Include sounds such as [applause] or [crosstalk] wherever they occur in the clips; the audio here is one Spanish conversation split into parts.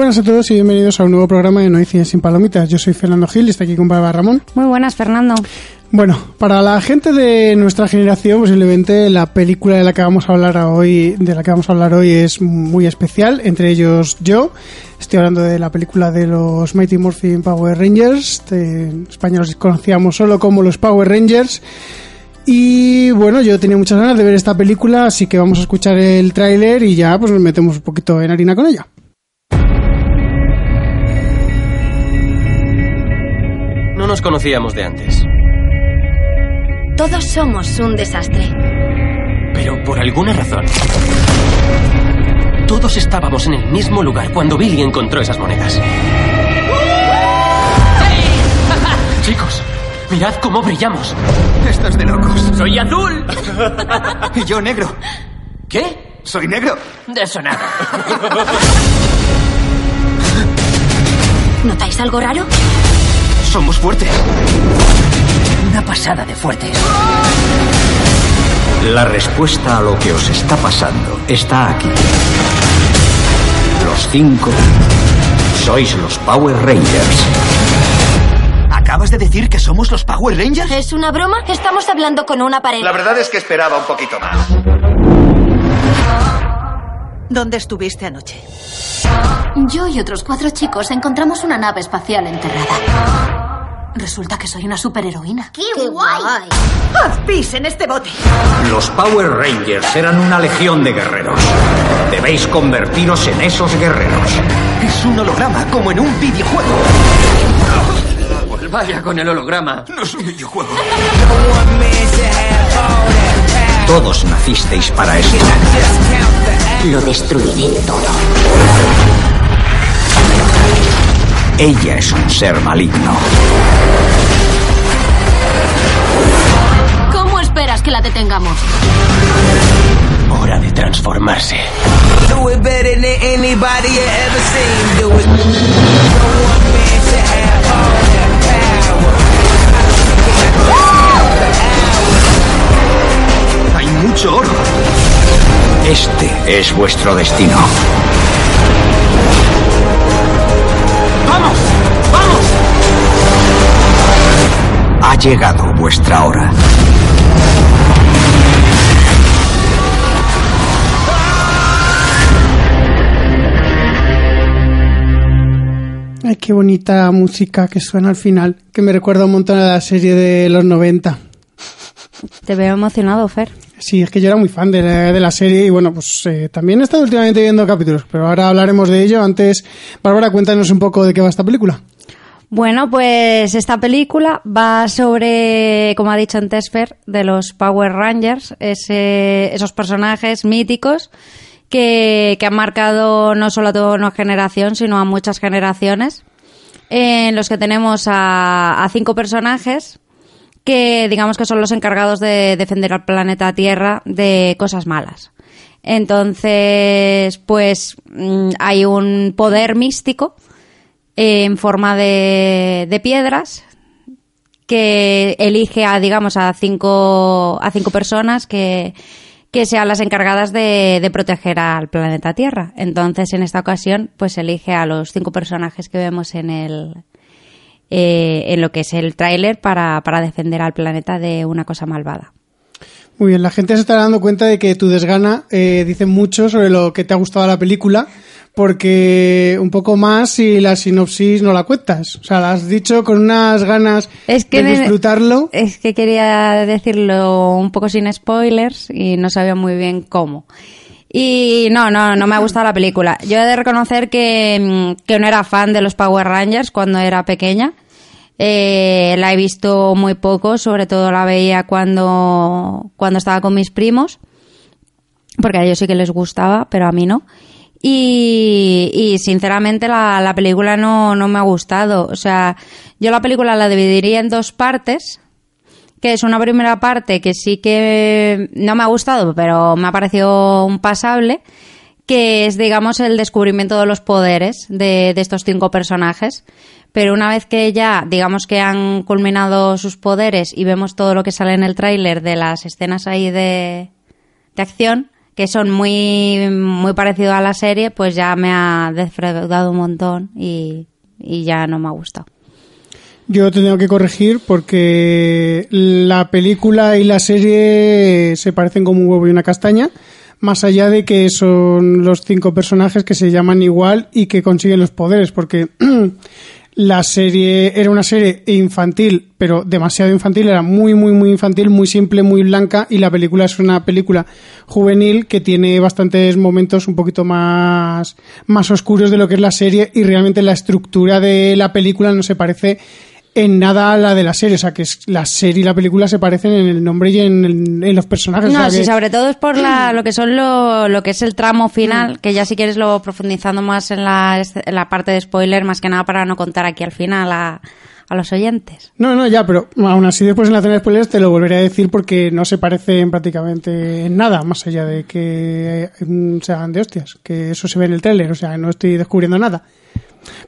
Buenas a todos y bienvenidos a un nuevo programa de No hay cine sin palomitas. Yo soy Fernando Gil y está aquí con Bárbara Ramón. Muy buenas, Fernando. Bueno, para la gente de nuestra generación, posiblemente la película de la que vamos a hablar hoy, de la que vamos a hablar hoy es muy especial, entre ellos yo. Estoy hablando de la película de los Mighty Morphin Power Rangers. En España los conocíamos solo como los Power Rangers. Y bueno, yo tenía muchas ganas de ver esta película, así que vamos a escuchar el tráiler y ya pues nos metemos un poquito en harina con ella. Nos conocíamos de antes, Todos somos un desastre. pero por alguna razón. Todos estábamos en el mismo lugar cuando Billy encontró esas monedas. [laughs] Chicos, mirad cómo brillamos. Esto es de locos. ¡Soy azul! [laughs] Y yo negro. ¿Qué? Soy negro. De eso nada. ¿Notáis algo raro? Somos fuertes. Una pasada de fuertes. La respuesta a lo que os está pasando está aquí. Los cinco sois los Power Rangers. ¿Acabas de decir que somos los Power Rangers? ¿Es una broma? Estamos hablando con una pared. La verdad es que esperaba un poquito más. ¿Dónde estuviste anoche? Yo y otros cuatro chicos encontramos una nave espacial enterrada. Resulta que soy una superheroína. ¡Qué, guay! ¡Haz pis en este bote! Los Power Rangers eran una legión de guerreros. Debéis convertiros en esos guerreros. Es un holograma, como en un videojuego. Vaya con el holograma. No es un videojuego. Todos nacisteis para esto. Lo destruiré todo. Ella es un ser maligno. ¿Cómo esperas que la detengamos? Hora de transformarse. Hay mucho oro. Este es vuestro destino. ¡Vamos! ¡Vamos! Ha llegado vuestra hora. Ay, qué bonita música que suena al final, que me recuerda un montón a la serie de los 90. Te veo emocionado, Fer. Sí, es que yo era muy fan de la, serie y bueno, pues eh, también he estado últimamente viendo capítulos, pero ahora hablaremos de ello. Antes, Bárbara, cuéntanos un poco de qué va esta película. Bueno, pues esta película va sobre, como ha dicho antes Fer, de los Power Rangers, esos personajes míticos que, que han marcado no solo a toda una generación, sino a muchas generaciones, en los que tenemos a, a cinco personajes que digamos que son los encargados de defender al planeta Tierra de cosas malas. Entonces, pues mm, hay un poder místico eh, en forma de, de piedras que elige a digamos a cinco a cinco personas que, que sean las encargadas de, de proteger al planeta Tierra. Entonces, en esta ocasión, pues elige a los cinco personajes que vemos en el eh, en lo que es el tráiler para, para defender al planeta de una cosa malvada. Muy bien, la gente se está dando cuenta de que tu desgana eh, dice mucho sobre lo que te ha gustado la película, porque un poco más si la sinopsis no la cuentas. O sea, la has dicho con unas ganas Es que de me- disfrutarlo. Es que quería decirlo un poco sin spoilers y no sabía muy bien cómo. Y no, no, no me ha gustado la película. Yo he de reconocer que, mm, que no era fan de los Power Rangers cuando era pequeña. Eh, la he visto muy poco, sobre todo la veía cuando, cuando estaba con mis primos, porque a ellos sí que les gustaba, pero a mí no. Y, y sinceramente la, la película no, no me ha gustado. O sea, yo la película la dividiría en dos partes, que es una primera parte que sí que no me ha gustado, pero me ha parecido un pasable, que es, digamos, el descubrimiento de los poderes de, de estos cinco personajes. Pero una vez que ya, digamos que han culminado sus poderes y vemos todo lo que sale en el tráiler de las escenas ahí de, de acción, que son muy, muy parecidos a la serie, pues ya me ha defraudado un montón y, y ya no me ha gustado. Yo te tengo que corregir porque la película y la serie se parecen como un huevo y una castaña, más allá de que son los cinco personajes que se llaman igual y que consiguen los poderes, porque [clears throat] la serie era una serie infantil, pero demasiado infantil, era muy, muy, muy infantil, muy simple, muy blanca, y la película es una película juvenil que tiene bastantes momentos un poquito más, más oscuros de lo que es la serie, y realmente la estructura de la película no se parece en nada a la de la serie, o sea que es, la serie y la película se parecen en el nombre y en, el- en los personajes. o No, sea sí, que- sobre todo es por la, [clears throat] lo que son lo, lo que es el tramo final, que ya si quieres lo profundizando más en la, en la parte de spoiler, más que nada para no contar aquí al final a, a los oyentes. No, no, ya, pero aún así después en la zona de spoilers te lo volveré a decir porque no se parecen prácticamente en nada, más allá de que mm, sean de hostias, que eso se ve en el tráiler, o sea, no estoy descubriendo nada.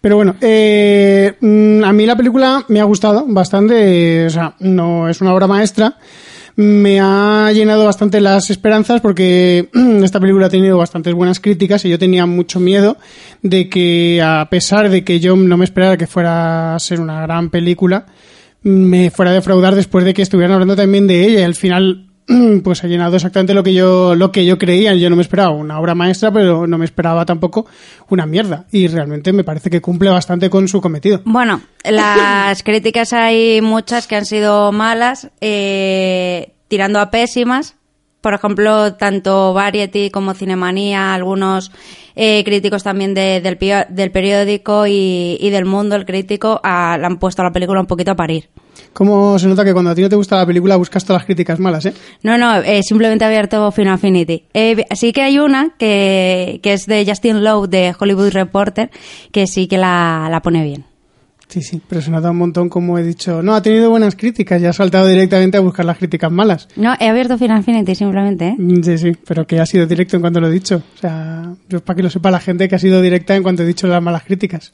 Pero bueno, eh, mm, a mí la película me ha gustado bastante, o sea, no es una obra maestra, me ha llenado bastante las esperanzas porque [clears throat] esta película ha tenido bastantes buenas críticas y yo tenía mucho miedo de que a pesar de que yo no me esperara que fuera a ser una gran película, me fuera a defraudar después de que estuvieran hablando también de ella y al final [clears throat] pues ha llenado exactamente lo que yo lo que yo creía. Yo no me esperaba una obra maestra pero no me esperaba tampoco una mierda. Y realmente me parece que cumple bastante con su cometido. Bueno, [coughs] las críticas hay muchas que han sido malas, eh, tirando a pésimas. Por ejemplo, tanto Variety como Cinemanía, algunos eh, críticos también de- del, del periódico y, y del mundo, el crítico, le han puesto a la película un poquito a parir. cómo se nota que cuando a ti no te gusta la película buscas todas las críticas malas eh No, no, eh, simplemente he abierto Final Affinity. Eh, sí que hay una que, que es de Justin Lowe de Hollywood Reporter, que sí que la, la pone bien. Sí sí pero se nota un montón como he dicho no ha tenido buenas críticas ya ha saltado directamente a buscar las críticas malas No, he abierto Final Affinity simplemente, ¿eh? Mm, Sí, sí, pero que ha sido directo en cuanto lo he dicho. O sea, yo para que lo sepa la gente que ha sido directa en cuanto he dicho las malas críticas.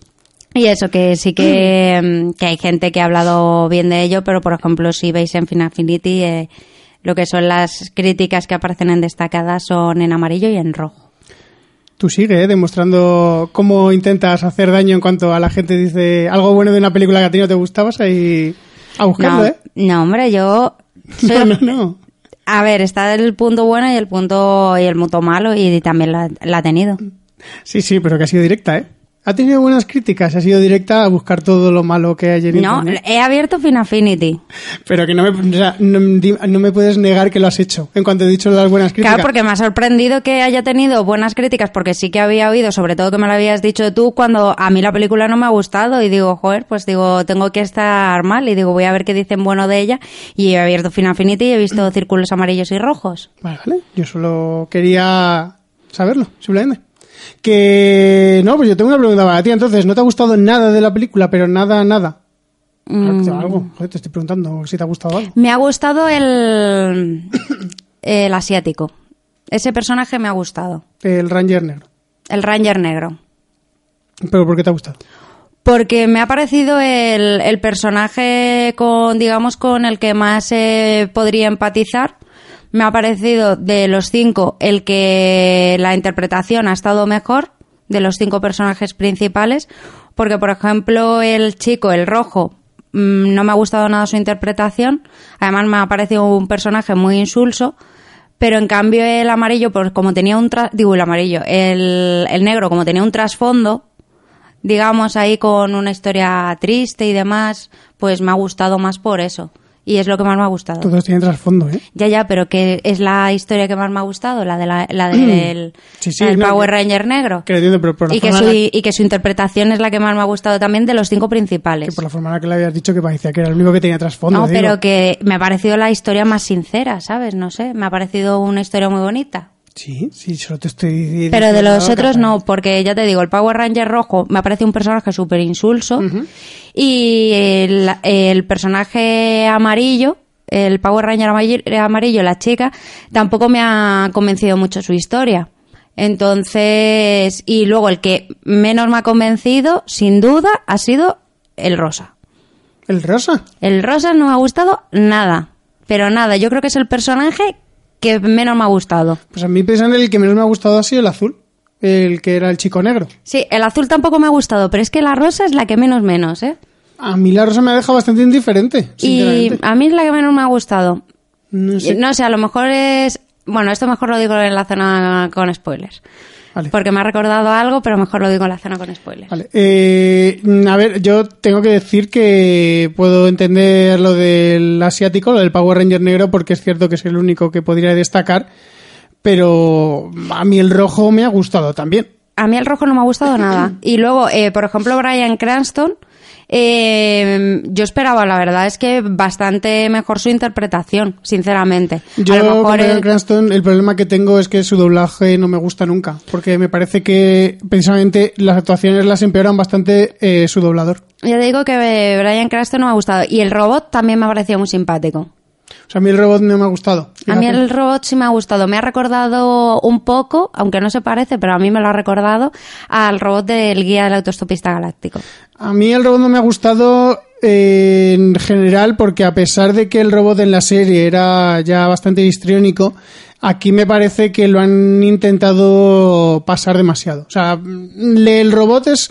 Y eso, que sí que, [clears throat] mm, que hay gente que ha hablado bien de ello, pero por ejemplo, si veis en Final Affinity, eh, lo que son las críticas que aparecen en destacadas son en amarillo y en rojo. Tú sigue, ¿eh? demostrando cómo intentas hacer daño en cuanto a la gente dice algo bueno de una película que a ti no te gustabas ahí a buscarlo, no, ¿eh? no, hombre, yo... [laughs] soy- No, no, no. A ver, está el punto bueno y el punto y el punto malo y también la, la ha tenido. Sí, sí, pero que ha sido directa, ¿eh? Ha tenido buenas críticas, ha sido directa a buscar todo lo malo que hay en No, internet. he abierto Final Affinity. Pero que no me, o sea, no, no me puedes negar que lo has hecho en cuanto he dicho las buenas críticas. Claro, porque me ha sorprendido que haya tenido buenas críticas, porque sí que había oído, sobre todo que me lo habías dicho tú, cuando a mí la película no me ha gustado y digo, joder, pues digo, tengo que estar mal y digo, voy a ver qué dicen bueno de ella y he abierto Final Affinity y he visto círculos amarillos y rojos. Vale, vale. Yo solo quería saberlo, simplemente. Que no, pues yo tengo una pregunta para ti. Entonces, ¿no te ha gustado nada de la película? Pero nada, nada. Mm. Algo. Joder, te estoy preguntando si te ha gustado algo. Me ha gustado el, el asiático. Ese personaje me ha gustado. El Ranger Negro. El Ranger negro. ¿Pero por qué te ha gustado? Porque me ha parecido el, el personaje con, digamos, con el que más eh, podría empatizar. Me ha parecido de los cinco el que la interpretación ha estado mejor de los cinco personajes principales. Porque, por ejemplo, el chico, el rojo, mm, no me ha gustado nada su interpretación. Además, me ha parecido un personaje muy insulso. Pero en cambio el amarillo, pues como tenía un digo el amarillo, el, el negro como tenía un trasfondo, digamos ahí con una historia triste y demás, pues me ha gustado más por eso. Y es lo que más me ha gustado. Todos tienen trasfondo, ¿eh? Ya, ya, pero que es la historia que más me ha gustado, la de la, la [clears throat] del Sí, sí, no, Power que- Ranger negro. Que entiendo, pero por la, Y que, su, la- y que su interpretación es la que más me ha gustado también de los cinco que principales. por la forma en la que le habías dicho que parecía que era el único que tenía trasfondo. No, digo. pero que me ha parecido la historia más sincera, ¿sabes? No sé, me ha parecido una historia muy bonita. Sí, sí, solo te estoy diciendo. Pero de los otros no, porque ya te digo, el Power Ranger rojo me parece un personaje súper insulso y el, el personaje amarillo, el Power Ranger amarillo, amarillo, la chica, tampoco me ha convencido mucho su historia. Entonces, y luego el que menos me ha convencido, sin duda, ha sido el rosa. ¿El rosa? El rosa no me ha gustado nada, pero nada. Yo creo que es el personaje que menos me ha gustado. Pues a mí precisamente el que menos me ha gustado ha sido el azul, el que era el chico negro. Sí, el azul tampoco me ha gustado, pero es que la rosa es la que menos menos, ¿eh? A mí la rosa me ha dejado bastante indiferente, Y a mí es la que menos me ha gustado. No sé. No sé, a lo mejor es... Bueno, esto mejor lo digo en la zona con spoilers. Vale. Porque me ha recordado algo, pero mejor lo digo en la zona con spoilers. Vale. Eh, a ver, yo tengo que decir que puedo entender lo del asiático, lo del Power Ranger negro, porque es cierto que es el único que podría destacar, pero a mí el rojo me ha gustado también. A mí el rojo no me ha gustado nada. [clears throat] Y luego, eh, por ejemplo, Brian Cranston, eh, yo esperaba, la verdad es que bastante mejor su interpretación, sinceramente. Yo a lo con mejor el- Cranston el problema que tengo es que su doblaje no me gusta nunca, porque me parece que precisamente las actuaciones las empeoran bastante eh, su doblador. ya te digo que Brian Cranston no me ha gustado. Y el robot también me ha parecido muy simpático. O sea, a mí el robot no me ha gustado. A mí el robot sí me ha gustado. Me ha recordado un poco, aunque no se parece, pero a mí me lo ha recordado al robot del guía del autostopista galáctico. A mí el robot no me ha gustado eh, en general porque a pesar de que el robot en la serie era ya bastante histriónico, aquí me parece que lo han intentado pasar demasiado. O sea, el robot es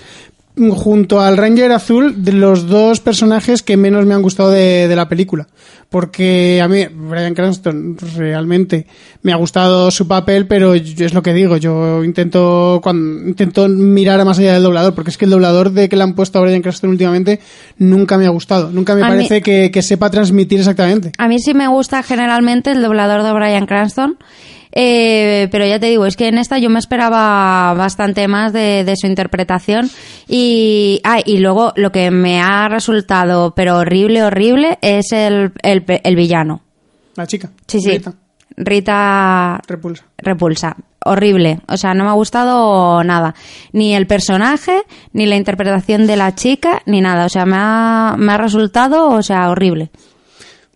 junto al Ranger Azul de los dos personajes que menos me han gustado de, de la película. Porque a mí, Brian Cranston, realmente me ha gustado su papel, pero yo- es lo que digo, yo intento, cuando, intento mirar a más allá del doblador, porque es que el doblador de que le han puesto a Brian Cranston últimamente nunca me ha gustado, nunca me A mí- parece que, que sepa transmitir exactamente. A mí sí me gusta generalmente el doblador de Brian Cranston. Eh, pero ya te digo, es que en esta yo me esperaba bastante más de, de su interpretación. Y, ah, y luego lo que me ha resultado, pero horrible, horrible, es el, el, el villano. La chica. Sí, sí. Rita, Rita repulsa. repulsa. Horrible. O sea, no me ha gustado nada. Ni el personaje, ni la interpretación de la chica, ni nada. O sea, me ha, me ha resultado, o sea, horrible.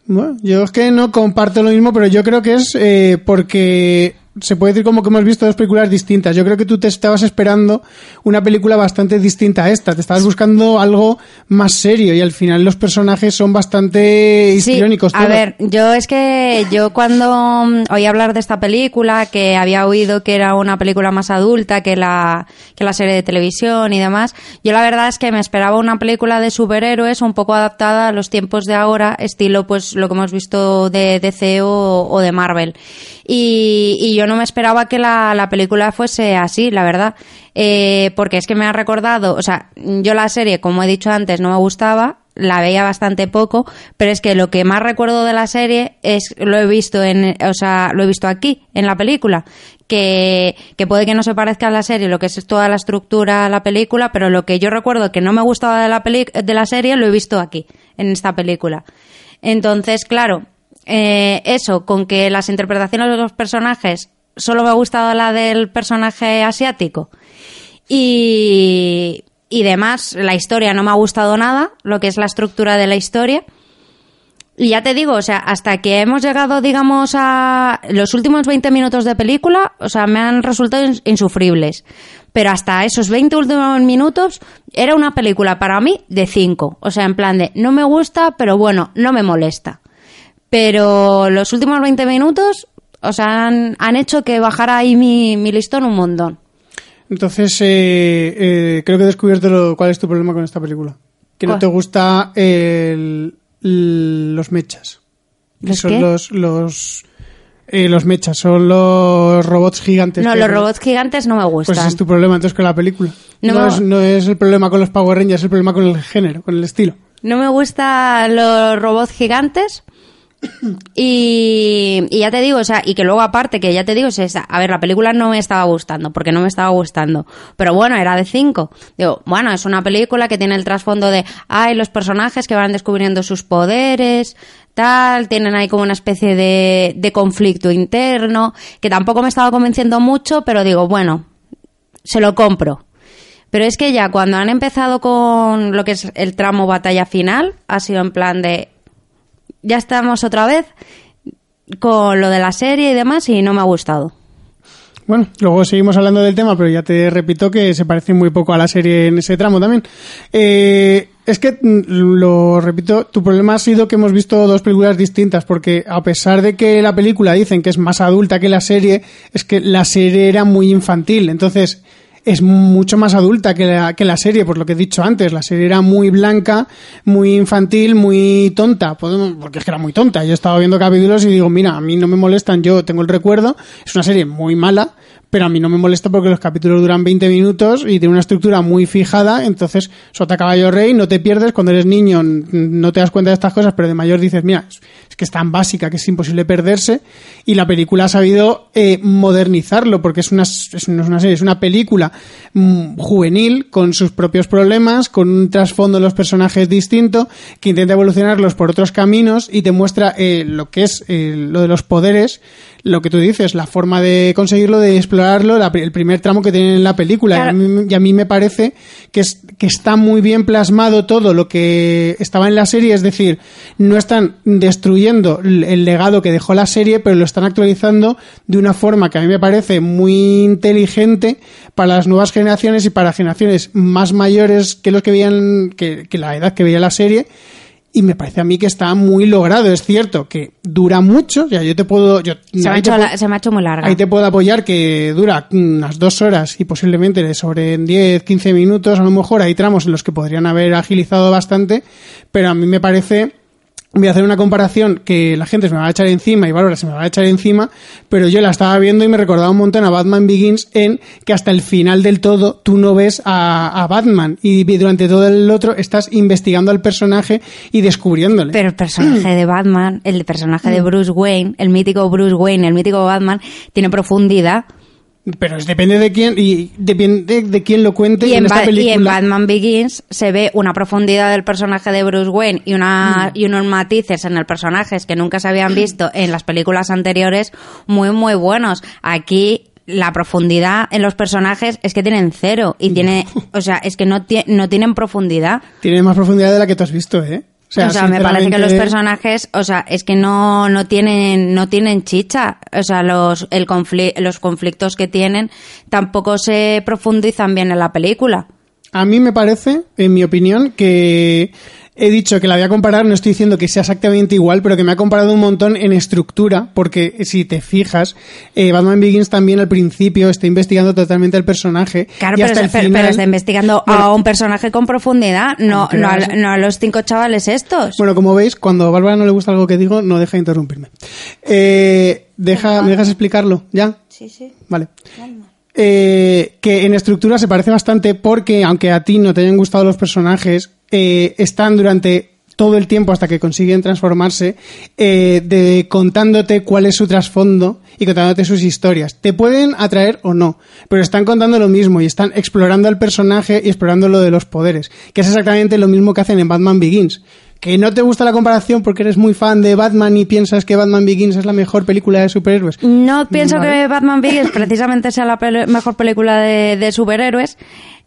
Bueno, yo es que no comparto lo mismo, pero yo creo que es eh, porque se puede decir como que hemos visto dos películas distintas. Yo creo que tú te estabas esperando una película bastante distinta a esta. Te estabas buscando algo más serio y al final los personajes son bastante histriónicos. a todos. ver, yo es que yo cuando mm, oí hablar de esta película, que había oído que era una película más adulta que la, que la serie de televisión y demás, yo la verdad es que me esperaba una película de superhéroes un poco adaptada a los tiempos de ahora, estilo pues lo que hemos visto de DC o, o de Marvel. Y, y yo no me esperaba que la, la película fuese así, la verdad. Eh, porque es que me ha recordado, o sea, yo la serie, como he dicho antes, no me gustaba, la veía bastante poco, pero es que lo que más recuerdo de la serie es lo he visto en, o sea, lo he visto aquí en la película, que, que puede que no se parezca a la serie, lo que es toda la estructura de la película, pero lo que yo recuerdo que no me gustaba de la peli de la serie lo he visto aquí en esta película. Entonces, claro, eh, eso con que las interpretaciones de los personajes solo me ha gustado la del personaje asiático y, y demás, la historia no me ha gustado nada, lo que es la estructura de la historia. Y ya te digo, o sea, hasta que hemos llegado, digamos, a los últimos 20 minutos de película, o sea, me han resultado ins- insufribles. Pero hasta esos 20 últimos minutos era una película para mí de 5. O sea, en plan de, no me gusta, pero bueno, no me molesta. Pero los últimos 20 minutos, o sea, han, han hecho que bajara ahí mi, mi listón un montón. Entonces, eh, eh, creo que he descubierto lo- cuál es tu problema con esta película. Que no te gusta el- los mechas. Que ¿Los son qué? los los eh, los mechas, son los robots gigantes. No, los robots gigantes no me Pues gustan. es tu problema entonces con la película. No es, no es el problema con los Power Rangers, es el problema con el género, con el estilo. No me gustan los robots gigantes. Y, ya te digo, o sea, y que luego aparte, que ya te digo, es esa- a ver, la película no me estaba gustando, porque no me estaba gustando. Pero bueno, era de 5. Digo, bueno, es una película que tiene el trasfondo de, ay, los personajes que van descubriendo sus poderes, tal, tienen ahí como una especie de, de conflicto interno, que tampoco me estaba convenciendo mucho, pero digo, bueno, se lo compro. Pero es que ya cuando han empezado con lo que es el tramo batalla final, ha sido en plan de ya estamos otra vez con lo de la serie y demás y no me ha gustado. Bueno, luego seguimos hablando del tema, pero ya te repito que se parece muy poco a la serie en ese tramo también. Eh, Es que, mm, lo repito, tu problema ha sido que hemos visto dos películas distintas, porque a pesar de que la película dicen que es más adulta que la serie, es que la serie era muy infantil. Entonces, es mucho más adulta que la, que la serie, por lo que he dicho antes. La serie era muy blanca, muy infantil, muy tonta, porque es que era muy tonta. Yo he estado viendo capítulos y digo, mira, a mí no me molestan, yo tengo el recuerdo, es una serie muy mala, pero a mí no me molesta porque los capítulos duran 20 minutos y tiene una estructura muy fijada, entonces sota caballo rey, no te pierdes, cuando eres niño no te das cuenta de estas cosas, pero de mayor dices, mira, es- es que es tan básica que es imposible perderse y la película ha sabido eh, modernizarlo porque es una, es, no es una serie, es una película mm, juvenil con sus propios problemas, con un trasfondo de los personajes distinto que intenta evolucionarlos por otros caminos y te muestra eh, lo que es eh, lo de los poderes lo que tú dices, la forma de conseguirlo, de explorarlo, la el primer tramo que tienen en la película. Claro. Y, a mí, y a mí me parece que, es, que está muy bien plasmado todo lo que estaba en la serie, es decir, no están destruyendo el, el legado que dejó la serie, pero lo están actualizando de una forma que a mí me parece muy inteligente para las nuevas generaciones y para generaciones más mayores que los que veían, que, que la edad que veía la serie. Y me parece a mí que está muy logrado. Es cierto que dura mucho. Ya yo te puedo. Yo, Se me, hecho puedo- se me ha hecho muy larga. Ahí te puedo apoyar que dura unas dos horas y posiblemente sobre 10, 15 minutos, a lo mejor hay tramos en los que podrían haber agilizado bastante, pero a mí me parece, voy a hacer una comparación que la gente se me va a echar encima y Bárbara se me va a echar encima, pero yo la estaba viendo y me recordaba un montón a Batman Begins en que hasta el final del todo tú no ves a, a Batman y durante todo el otro estás investigando al personaje y descubriéndole. Pero el personaje de Batman, el personaje Mm. de Bruce Wayne, el mítico Bruce Wayne, el mítico Batman, tiene profundidad. Pero es- depende de quién y depende de quién lo cuente Y en, esta Ba- y película. en Batman Begins se ve una profundidad del personaje de Bruce Wayne y, una, Mm. y unos matices en el personaje que nunca se habían visto en las películas anteriores muy, muy buenos. Aquí la profundidad en los personajes es que tienen cero y tiene, [laughs] o sea, es que no, no tienen profundidad. Tiene más profundidad de la que tú has visto, ¿eh? O sea, me parece que los personajes, o sea, es que no, no tienen, no tienen chicha. O sea, los, el los conflictos que tienen tampoco se profundizan bien en la película. A mí me parece, en mi opinión, que he dicho que la voy a comparar, no estoy diciendo que sea exactamente igual, pero que me ha comparado un montón en estructura, porque si te fijas, eh, Batman Begins también al principio está investigando totalmente el personaje. Claro, y pero, el final, pero está investigando a un personaje con profundidad, no, a, no a los cinco chavales estos. Bueno, como veis, cuando a Bárbara no le gusta algo que digo, no deja de interrumpirme. Eh, deja, ¿Me dejas explicarlo? ¿Ya? sí, sí. Vale. Eh, que en estructura se parece bastante porque, aunque a ti no te hayan gustado los personajes, eh, están durante todo el tiempo hasta que consiguen transformarse, eh, de contándote cuál es su trasfondo y contándote sus historias. Te pueden atraer o no, pero están contando lo mismo y están explorando al personaje y explorando lo de los poderes, que es exactamente lo mismo que hacen en Batman Begins. Que no te gusta la comparación porque eres muy fan de Batman y piensas que Batman Begins es la mejor película de superhéroes. No pienso Vale. que Batman Begins [coughs] precisamente sea la mejor película de, de superhéroes,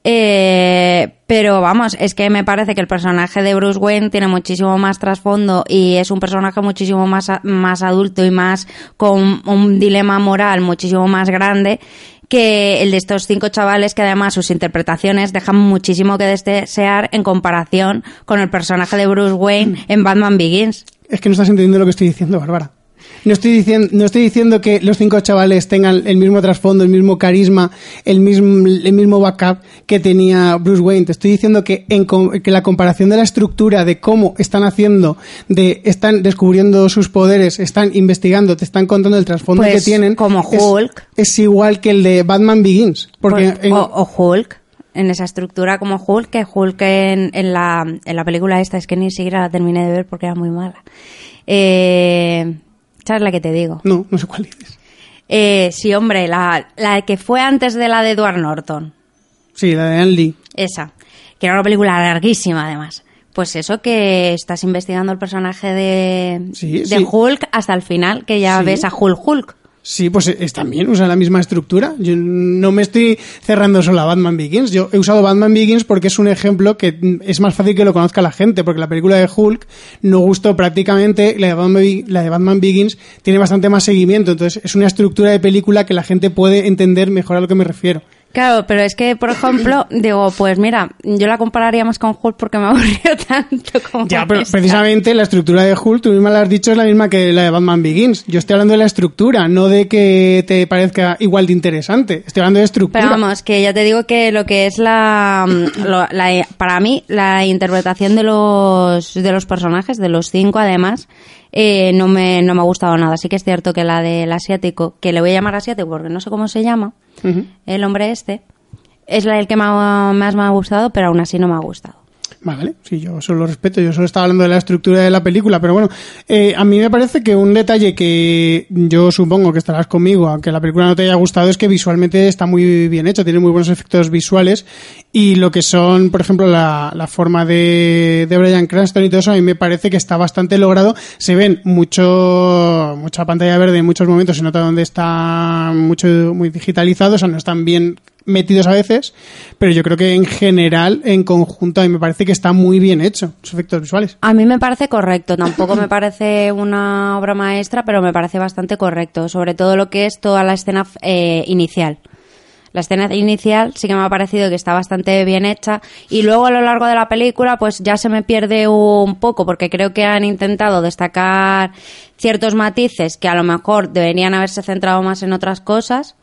eh, pero vamos, es que me parece que el personaje de Bruce Wayne tiene muchísimo más trasfondo y es un personaje muchísimo más, más adulto y más con un dilema moral muchísimo más grande que el de estos cinco chavales que además sus interpretaciones dejan muchísimo que desear en comparación con el personaje de Bruce Wayne en Batman Begins. Es que no estás entendiendo lo que estoy diciendo, Bárbara. No estoy diciendo, no estoy diciendo que los cinco chavales tengan el mismo trasfondo, el mismo carisma, el mismo, el mismo backup que tenía Bruce Wayne. Te estoy diciendo que, en, que la comparación de la estructura, de cómo están haciendo, de están descubriendo sus poderes, están investigando, te están contando el trasfondo Pues, que tienen. como es- Hulk. Es, igual que el de Batman Begins. Porque Pues, en- o, o Hulk, en esa estructura como Hulk, que Hulk en, en la, en la película esta es que ni siquiera la terminé de ver porque era muy mala. Eh, ¿Sabes la que te digo? no, no sé cuál dices. Eh, sí, hombre, la, la que fue antes de la de Edward Norton. Sí, la de Lee. Esa. Que era una película larguísima, además. Pues eso que estás investigando el personaje de, Sí, de sí. Hulk hasta el final, que ya Sí. ves a Hulk Hulk. Sí, pues es también, usa la misma estructura. Yo no me estoy cerrando solo a Batman Begins. Yo he usado Batman Begins porque es un ejemplo que mm, es más fácil que lo conozca la gente, porque la película de Hulk no gustó prácticamente, la de Batman, la de Batman Begins tiene bastante más seguimiento, entonces es una estructura de película que la gente puede entender mejor a lo que me refiero. Claro, pero es que, por ejemplo, [clears throat] digo, pues mira, yo la compararía más con Hulk porque me [laughs] aburrió tanto como Ya, pero esta. precisamente la estructura de Hulk, tú misma la has dicho, es la misma que la de Batman Begins. Yo estoy hablando de la estructura, no de que te parezca igual de interesante. Estoy hablando de estructura. Pero vamos, que ya te digo que lo que es la, mm, [clears throat] lo- la- para mí, la interpretación de los, de los personajes, de los cinco además, eh, no, me, no me ha gustado nada. Sí que es cierto que la del asiático, que le voy a llamar asiático porque no sé cómo se llama, el hombre este, es la el que ha- más me ha gustado, pero aún así no me ha gustado. Vale, sí, yo solo lo respeto, yo solo estaba hablando de la estructura de la película, pero bueno, eh, a mí me parece que un detalle que yo supongo que estarás conmigo, aunque la película no te haya gustado, es que visualmente está muy bien hecha, tiene muy buenos efectos visuales y lo que son, por ejemplo, la, la forma de, de Brian Cranston y todo eso, a mí me parece que está bastante logrado. Se ven mucho, mucha pantalla verde en muchos momentos, se nota donde está mucho, muy digitalizado, o sea, no están bien metidos a veces, pero yo creo que en general, en conjunto, a mí me parece que está muy bien hecho, los efectos visuales. A mí me parece correcto, tampoco me parece una obra maestra, pero me parece bastante correcto, sobre todo lo que es toda la escena eh, inicial. La escena inicial sí que me ha parecido que está bastante bien hecha y luego a lo largo de la película pues ya se me pierde un poco porque creo que han intentado destacar ciertos matices que a lo mejor deberían haberse centrado más en otras cosas,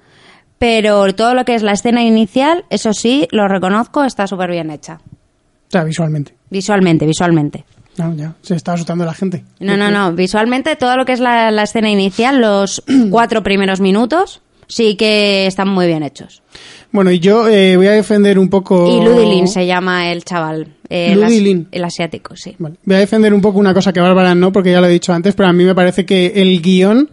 pero todo lo que es la escena inicial, eso sí, lo reconozco, está súper bien hecha. O sea, visualmente. Visualmente, visualmente. No, ya, se está asustando la gente. No, no, no. Visualmente, todo lo que es la, la escena inicial, los [clears throat] cuatro primeros minutos, sí que están muy bien hechos. Bueno, y yo eh, voy a defender un poco... Y Ludilin se llama el chaval. eh, el as- Ludilin. El asiático, sí. Vale. Voy a defender un poco una cosa que Bárbara no, porque ya lo he dicho antes, pero a mí me parece que el guion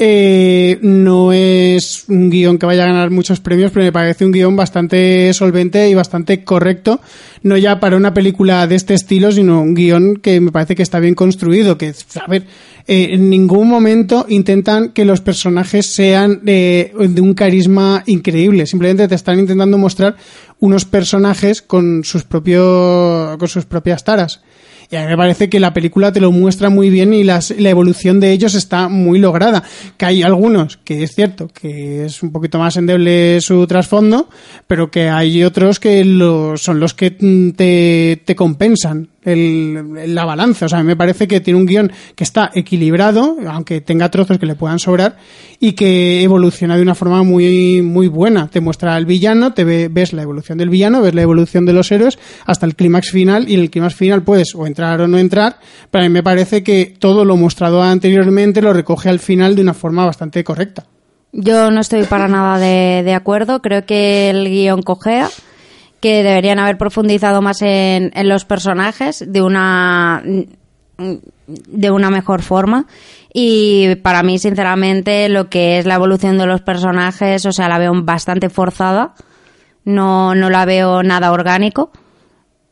eh, no es un guion que vaya a ganar muchos premios, pero me parece un guion bastante solvente y bastante correcto, no ya para una película de este estilo, sino un guion que me parece que está bien construido, que, a ver, eh, en ningún momento intentan que los personajes sean eh, de un carisma increíble, simplemente te están intentando mostrar unos personajes con sus propios, con sus propias taras. Y a mí me parece que la película te lo muestra muy bien y las- la evolución de ellos está muy lograda. Que hay algunos que es cierto que es un poquito más endeble su trasfondo, pero que hay otros que lo- son los que te, te compensan el, la balanza. O sea, me parece que tiene un guion que está equilibrado, aunque tenga trozos que le puedan sobrar, y que evoluciona de una forma muy, muy buena. Te muestra al villano, te ve- ves la evolución del villano, ves la evolución de los héroes, hasta el clímax final, y en el clímax final puedes o entrar o no entrar, pero a mí me parece que todo lo mostrado anteriormente lo recoge al final de una forma bastante correcta. Yo no estoy para nada de, de acuerdo. Creo que el guion cojea, que deberían haber profundizado más en, en los personajes de una de una mejor forma. Y para mí, sinceramente, lo que es la evolución de los personajes, o sea, la veo bastante forzada. No, no la veo nada orgánico.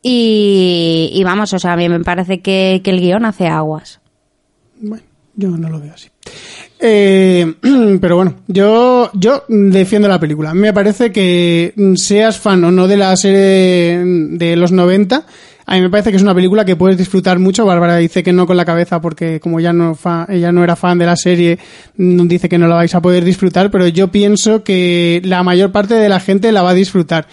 Y, y vamos, o sea, a mí me parece que, que el guion hace aguas. Bueno, yo no lo veo así. Eh, [clears throat] pero bueno, yo, yo defiendo la película. Me parece que mm, seas fan o no de la serie de los 90, a mí me parece que es una película que puedes disfrutar mucho. Bárbara dice que no con la cabeza porque como ya no fa- ella no era fan de la serie, mm, dice que no la vais a poder disfrutar, pero yo pienso que la mayor parte de la gente la va a disfrutar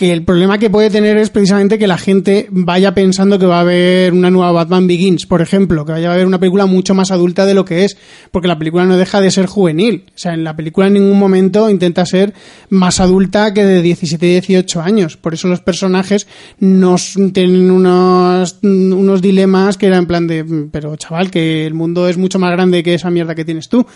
que el problema que puede tener es precisamente que la gente vaya pensando que va a haber una nueva Batman Begins, por ejemplo, que vaya a haber una película mucho más adulta de lo que es, porque la película no deja de ser juvenil. O sea, en la película en ningún momento intenta ser más adulta que de 17 y 18 años. Por eso los personajes nos tienen unos, unos dilemas que eran en plan de, "Mm, pero chaval, que el mundo es mucho más grande que esa mierda que tienes tú.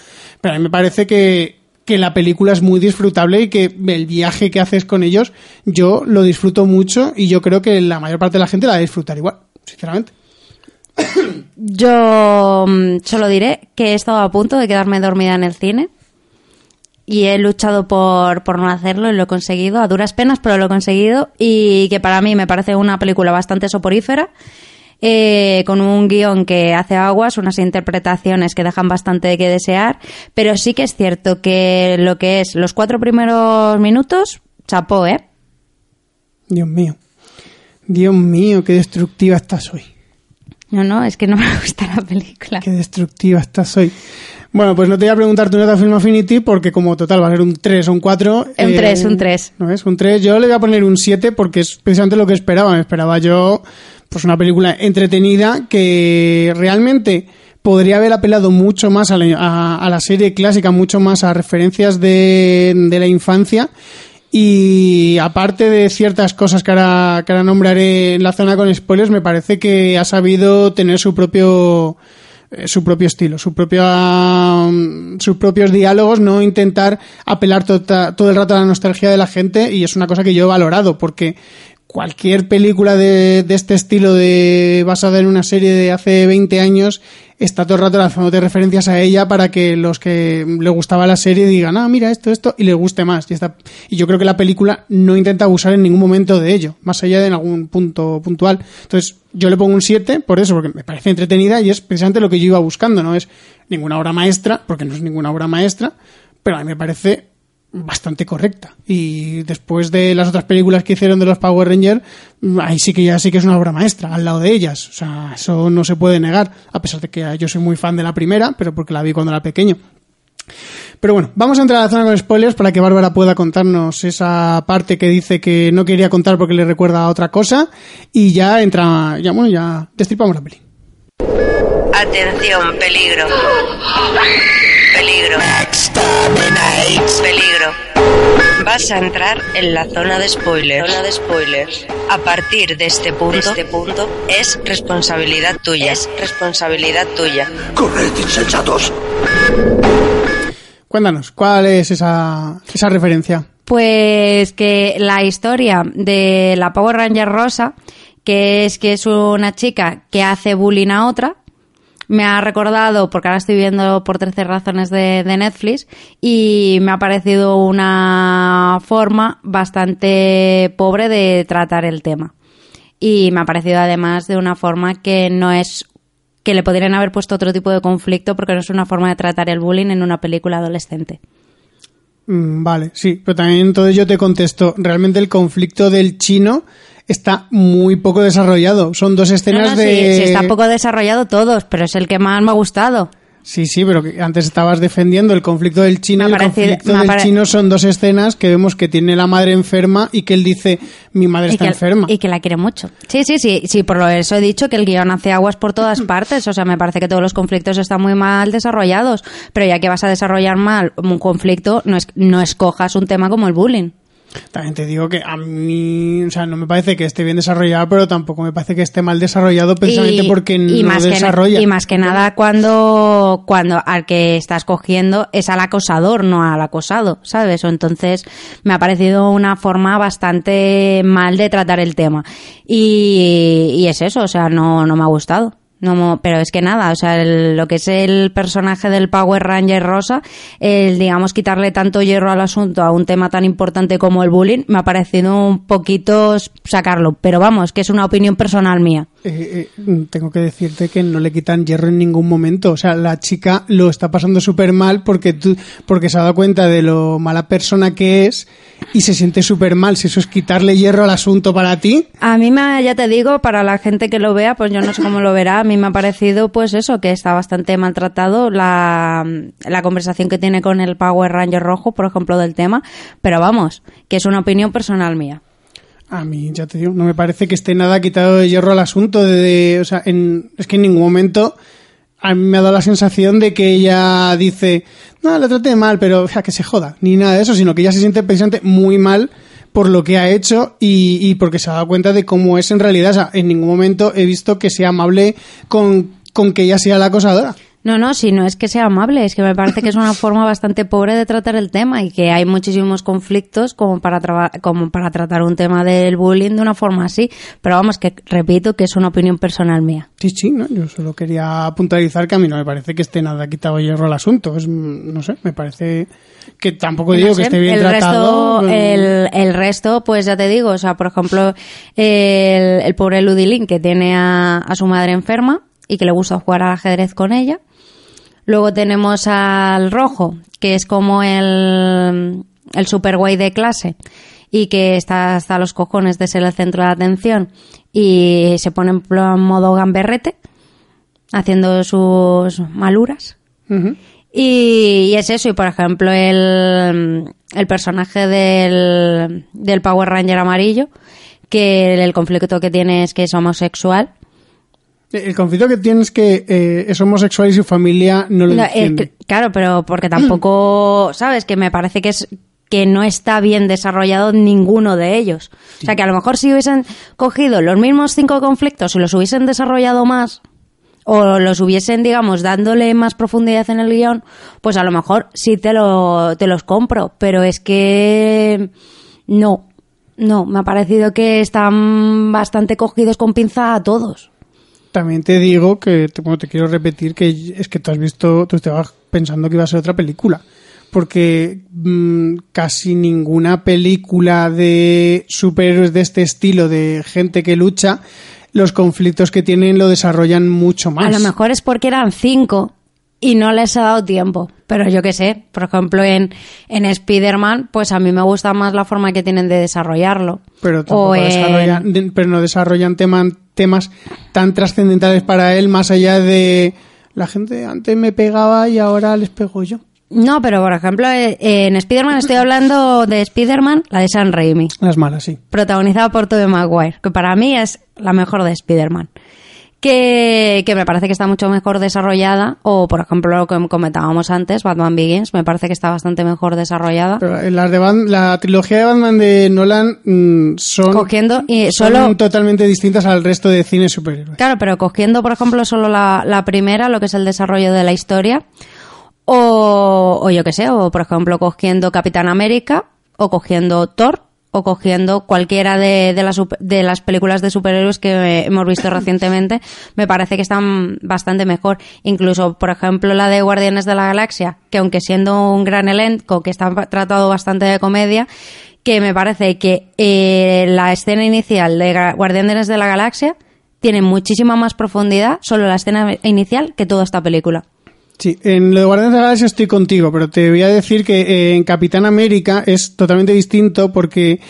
Pero a mí me parece que que la película es muy disfrutable y que el viaje que haces con ellos yo lo disfruto mucho y yo creo que la mayor parte de la gente la va a disfrutar igual, sinceramente. [coughs] Yo mm, solo diré que he estado a punto de quedarme dormida en el cine y he luchado por, por no hacerlo y lo he conseguido, a duras penas, pero lo he conseguido y que para mí me parece una película bastante soporífera, eh, con un guion que hace aguas, unas interpretaciones que dejan bastante que desear, pero sí que es cierto que lo que es los cuatro primeros minutos, chapó, ¿eh? Dios mío. Dios mío, qué destructiva estás hoy. No, no, es que no [laughs] me gusta la película. Qué destructiva estás hoy. Bueno, pues no te voy a preguntar tu nota Film Affinity porque como total va a ser un 3 o un 4. Un 3, un 3. ¿No es? Un 3. Yo le voy a poner un 7 porque es precisamente lo que esperaba. Me esperaba yo pues una película entretenida que realmente podría haber apelado mucho más a la, a- la serie clásica, mucho más a referencias de, de la infancia. Y aparte de ciertas cosas que ahora, que ahora nombraré en la zona con spoilers, me parece que ha sabido tener su propio eh, su propio estilo, su propia, mm, sus propios diálogos, no intentar apelar tota- todo el rato a la nostalgia de la gente y es una cosa que yo he valorado porque cualquier película de, de este estilo de basada en una serie de hace 20 años está todo el rato lanzándote referencias a ella para que los que le gustaba la serie digan, ah, mira esto, esto, y les guste más. Y, está, y yo creo que la película no intenta abusar en ningún momento de ello, más allá de en algún punto puntual. Entonces, yo le pongo un 7 por eso, porque me parece entretenida y es precisamente lo que yo iba buscando, no es ninguna obra maestra, porque no es ninguna obra maestra, pero a mí me parece bastante correcta. Y después de las otras películas que hicieron de los Power Rangers, mm, ahí sí que ya sí que es una obra maestra, al lado de ellas. O sea, eso no se puede negar, a pesar de que yo soy muy fan de la primera, pero porque la vi cuando era pequeño. Pero bueno, vamos a entrar a la zona con spoilers para que Bárbara pueda contarnos esa parte que dice que no quería contar porque le recuerda a otra cosa. Y ya entra, ya bueno, ya destripamos la peli. Atención, peligro. Peligro. Peligro. Vas a entrar en la zona de spoilers. Zona de spoilers. A partir de este punto, este punto es responsabilidad tuya. Es responsabilidad tuya. ¡Corred, insensatos! Cuéntanos, ¿cuál es esa, esa referencia? Pues que la historia de la Power Ranger rosa, que es que es una chica que hace bullying a otra, me ha recordado, porque ahora estoy viendo por 13 razones de, de Netflix, y me ha parecido una forma bastante pobre de tratar el tema. Y me ha parecido además de una forma que no es que le podrían haber puesto otro tipo de conflicto porque no es una forma de tratar el bullying en una película adolescente. Mm, Vale, sí, pero también entonces yo te contesto, realmente el conflicto del chino está muy poco desarrollado. Son dos escenas No, no, de... sí, sí, está poco desarrollado todos, pero es el que más me ha gustado. Sí, sí, pero que antes estabas defendiendo el conflicto del chino Me y el parecido- conflicto del chino son dos escenas que vemos que tiene la madre enferma y que él dice, mi madre está que, enferma. y que la quiere mucho. Sí, sí, sí, sí, por lo eso he dicho que el guion hace aguas por todas [clears throat] partes. O sea, me parece que todos los conflictos están muy mal desarrollados. Pero ya que vas a desarrollar mal un conflicto, no, es, no escojas un tema como el bullying. También te digo que a mí, o sea, no me parece que esté bien desarrollado, pero tampoco me parece que esté mal desarrollado precisamente Y- porque y no desarrolla. Que, y más que nada cuando, cuando al que estás cogiendo es al acosador, no al acosado, ¿sabes? O entonces me ha parecido una forma bastante mal de tratar el tema. Y, y es eso, o sea, no, no me ha gustado. No, pero es que nada, o sea, el- lo que es el personaje del Power Ranger rosa, el, digamos, quitarle tanto hierro al asunto a un tema tan importante como el bullying, me ha parecido un poquito sacarlo. Pero vamos, que es una opinión personal mía. Eh, eh, tengo que decirte que no le quitan hierro en ningún momento. O sea, la chica lo está pasando súper mal porque, tú, porque se ha dado cuenta de lo mala persona que es y se siente súper mal. Si eso es quitarle hierro al asunto para ti, A mí, me, ya te digo, para la gente que lo vea, pues yo no sé cómo lo verá. A mí me ha parecido, pues eso, que está bastante maltratado la, la conversación que tiene con el Power Ranger rojo, por ejemplo, del tema. Pero vamos, que es una opinión personal mía. a mí, ya te digo, no me parece que esté nada quitado de hierro al asunto. De, de- o sea, en- es que en ningún momento a mí me ha dado la sensación de que ella dice, no, lo traté mal, pero o sea, que se joda, ni nada de eso, sino que ella se siente precisamente muy mal por lo que ha hecho y, y porque se ha dado cuenta de cómo es en realidad. O sea, en ningún momento he visto que sea amable con, con que ella sea la acosadora. No, no, si no es que sea amable, es que me parece que es una forma bastante pobre de tratar el tema y que hay muchísimos conflictos como para, traba- como para tratar un tema del bullying de una forma así. Pero vamos, que repito que es una opinión personal mía. Sí, sí, ¿no? yo solo quería puntualizar que a mí no me parece que esté nada quitado hierro al asunto. Es, no sé, me parece que tampoco digo No que esté bien el tratado. Resto, el, el resto, pues ya te digo, o sea, por ejemplo, el, el pobre Ludilin que tiene a, a su madre enferma y que le gusta jugar al ajedrez con ella. Luego tenemos al rojo, que es como el, el super guay de clase y que está hasta los cojones de ser el centro de atención y se pone en modo gamberrete haciendo sus maluras. Y, y es eso, y por ejemplo el, el personaje del, del Power Ranger amarillo, que el conflicto que tiene es que es homosexual. El conflicto que tiene es que eh, es homosexual y su familia no lo No, eh, claro, pero porque tampoco, [clears throat] ¿sabes? Que me parece que es que no está bien desarrollado ninguno de ellos. O sea, que a lo mejor si hubiesen cogido los mismos cinco conflictos y los hubiesen desarrollado más, o los hubiesen, digamos, dándole más profundidad en el guion, pues a lo mejor sí te, lo, te los compro. Pero es que no, no, me ha parecido que están bastante cogidos con pinza a todos. También te digo que, te- bueno, te quiero repetir que es que tú has visto, tú estabas pensando que iba a ser otra película. Porque mm, casi ninguna película de superhéroes de este estilo, de gente que lucha, los conflictos que tienen lo desarrollan mucho más. A lo mejor es porque eran cinco y no les ha dado tiempo. Pero yo qué sé, por ejemplo, en, en Spider-Man, pues a mí me gusta más la forma que tienen de desarrollarlo. pero tampoco en- desarrollan, de- pero no desarrollan teman- temas tan trascendentales para él más allá de la gente antes me pegaba y ahora les pego yo. No, pero por ejemplo, eh, en Spider-Man estoy hablando de Spider-Man, la de Sam Raimi, Las malas, sí. protagonizada por Tobey Maguire, que para mí es la mejor de Spider-Man. Que, que me parece que está mucho mejor desarrollada, o por ejemplo lo que comentábamos antes, Batman Begins, me parece que está bastante mejor desarrollada. Pero eh, las de Bat- la trilogía de Batman de Nolan mm, son, Cogiendo y son solo totalmente distintas al resto de cine superhéroes. Claro, pero cogiendo, por ejemplo, solo la, la primera, lo que es el desarrollo de la historia, o, o yo qué sé, o por ejemplo, cogiendo Capitán América, o cogiendo Thor, o cogiendo cualquiera de, de, las, de las películas de superhéroes que eh, hemos visto recientemente, [laughs] me parece que están bastante mejor. Incluso, por ejemplo, la de Guardianes de la Galaxia, que aunque siendo un gran elenco, que está tratado bastante de comedia, que me parece que eh, la escena inicial de Guardianes de la Galaxia tiene muchísima más profundidad, solo la escena inicial, que toda esta película. Sí, en lo de Guardianes de la Galaxia estoy contigo, pero te voy a decir que eh, en Capitán América es totalmente distinto porque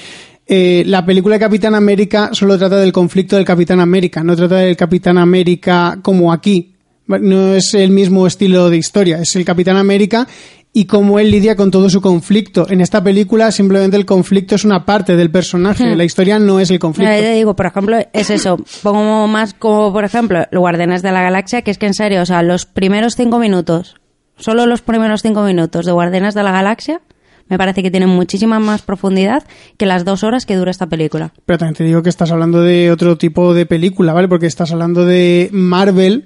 eh, la película de Capitán América solo trata del conflicto del Capitán América, no trata del Capitán América como aquí. No es el mismo estilo de historia, es el Capitán América y cómo él lidia con todo su conflicto. En esta película simplemente el conflicto es una parte del personaje, Hmm. la historia no es el conflicto. Te digo, por ejemplo, es eso. Pongo más como, por ejemplo, los Guardianes de la Galaxia, que es que en serio, o sea, los primeros cinco minutos, solo los primeros cinco minutos de Guardianes de la Galaxia, me parece que tienen muchísima más profundidad que las dos horas que dura esta película. Pero también te digo que estás hablando de otro tipo de película, ¿vale? Porque estás hablando de Marvel,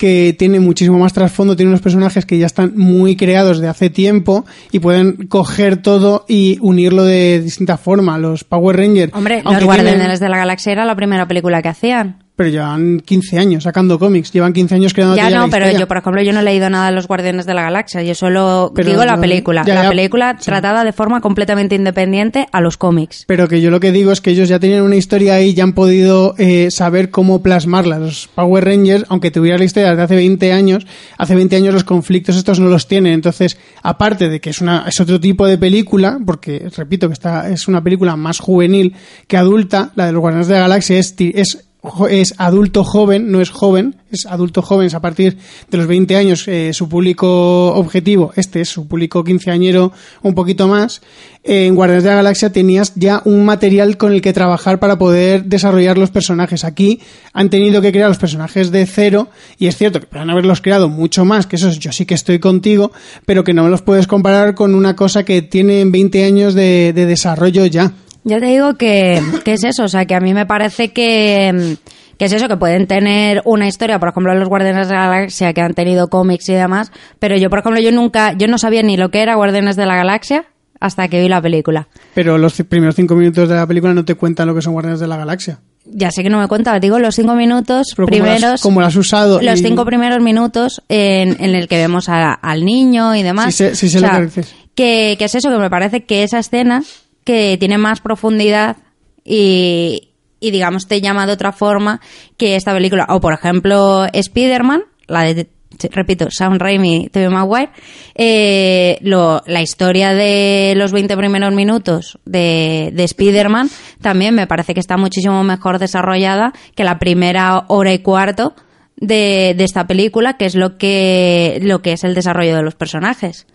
que tiene muchísimo más trasfondo, tiene unos personajes que ya están muy creados de hace tiempo y pueden coger todo y unirlo de distinta forma. Los Power Rangers. Hombre, los Guardianes tienen- de la Galaxia era la primera película que hacían. Pero llevan 15 años sacando cómics, llevan 15 años creando Ya no, pero yo, por ejemplo, yo no he leído nada de los Guardianes de la Galaxia. Yo solo Pero digo la película. ya, la película sí. tratada de forma completamente independiente a los cómics. Pero que yo lo que digo es que ellos ya tenían una historia ahí y ya han podido eh, saber cómo plasmarla. Los Power Rangers, aunque tuvieran la historia de hace 20 años, hace 20 años los conflictos estos no los tienen. Entonces, aparte de que es, una, es otro tipo de película, porque repito que esta es una película más juvenil que adulta, la de los Guardianes de la Galaxia es, es es adulto joven, no es joven, es adulto joven, es a partir de los 20 años eh, su público objetivo, este es su público quinceañero, un poquito más. En Guardianes de la Galaxia tenías ya un material con el que trabajar para poder desarrollar los personajes. Aquí han tenido que crear los personajes de cero y es cierto que pueden haberlos creado mucho más, que eso yo sí que estoy contigo, pero que no me los puedes comparar con una cosa que tienen 20 años de desarrollo ya. Ya te digo que, que es eso, o sea, que a mí me parece que, que es eso, que pueden tener una historia, por ejemplo, los Guardianes de la Galaxia que han tenido cómics y demás, pero yo, por ejemplo, yo nunca, yo no sabía ni lo que era Guardianes de la Galaxia hasta que vi la película. Pero los primeros cinco minutos de la película no te cuentan lo que son Guardianes de la Galaxia. Ya sé que no me cuenta, digo los cinco minutos Pero como las- primeros. como las has usado Los y- cinco primeros minutos en, en el que vemos a- al niño y demás. Sí sí sé O lo que dices. Que, que es eso, que me parece que esa escena que tiene más profundidad y, digamos te llama de otra forma que esta película. O por ejemplo, Spider-Man, la de, repito, Sam Raimi, Tobey Maguire, eh, lo, la historia de los 20 primeros minutos de, de Spider-Man también me parece que está muchísimo mejor desarrollada que la primera hora y cuarto de, de esta película, que es lo que, lo que es el desarrollo de los personajes.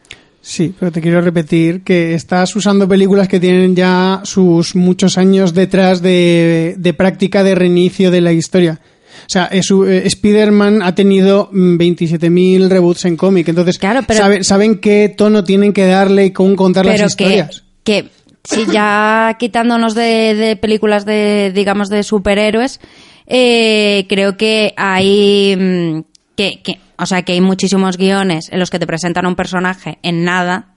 Sí, pero te quiero repetir que estás usando películas que tienen ya sus muchos años detrás de, de práctica de reinicio de la historia. O sea, es, eh, Spider-Man ha tenido mm, 27.000 reboots en cómic, entonces Claro, pero- sabe- saben qué tono tienen que darle y cómo contar pero las que, historias. que si ya quitándonos de, de películas de, digamos, de superhéroes, eh, creo que hay, mm, que, que, o sea, que hay muchísimos guiones en los que te presentan a un personaje en nada,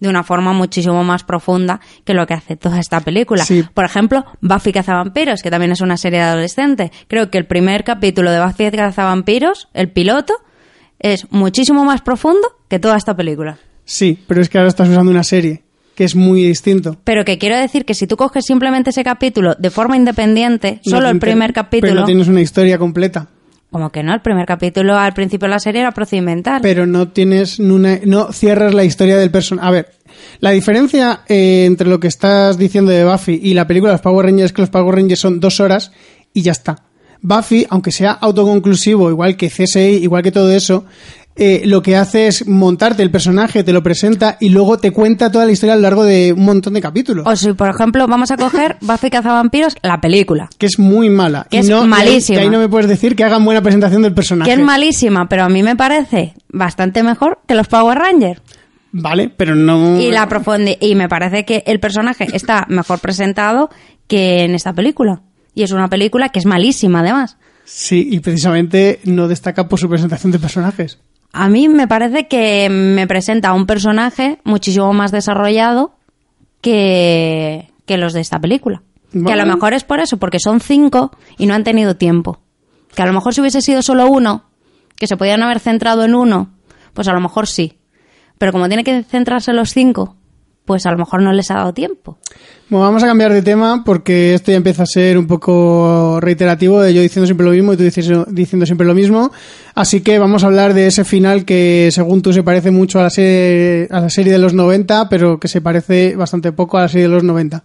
de una forma muchísimo más profunda que lo que hace toda esta película. Sí. Por ejemplo, Buffy Cazavampiros, que también es una serie de adolescente. Creo que el primer capítulo de Buffy Cazavampiros, el piloto, es muchísimo más profundo que toda esta película. Sí, pero es que ahora estás usando una serie, que es muy distinto. Pero que quiero decir que si tú coges simplemente ese capítulo de forma independiente, No solo el primer Pero capítulo, no tienes una historia completa. Como que no, el primer capítulo al principio de la serie era procedimental. pero no tienes una, no cierras la historia del personaje. A ver, la diferencia eh, entre lo que estás diciendo de Buffy y la película de los Power Rangers es que los Power Rangers son dos horas y ya está. Buffy, aunque sea autoconclusivo, igual que CSI, igual que todo eso, eh, lo que hace es montarte el personaje, te lo presenta y luego te cuenta toda la historia a lo largo de un montón de capítulos. o si, por ejemplo, vamos a coger Buffy Cazavampiros, la película. que es muy mala. Que Y es no- y ahí- malísima. No me puedes decir que hagan buena presentación del personaje. Que es malísima, pero a mí me parece bastante mejor que los Power Rangers. Vale, pero no. Y, la profundi- y me parece que el personaje está mejor presentado que en esta película. Y es una película que es malísima, además. Sí, y precisamente no destaca por su presentación de personajes. A mí me parece que me presenta a un personaje muchísimo más desarrollado que, que los de esta película. Que a lo mejor es por eso, porque son cinco y no han tenido tiempo. Que a lo mejor si hubiese sido solo uno, que se podían haber centrado en uno, pues a lo mejor sí. Pero como tiene que centrarse en los cinco, pues a lo mejor no les ha dado tiempo. Bueno, vamos a cambiar de tema porque esto ya empieza a ser un poco reiterativo de yo diciendo siempre lo mismo y tú diciendo siempre lo mismo. Así que vamos a hablar de ese final que según tú se parece mucho a la serie, a la serie de los 90, pero que se parece bastante poco a la serie de los 90.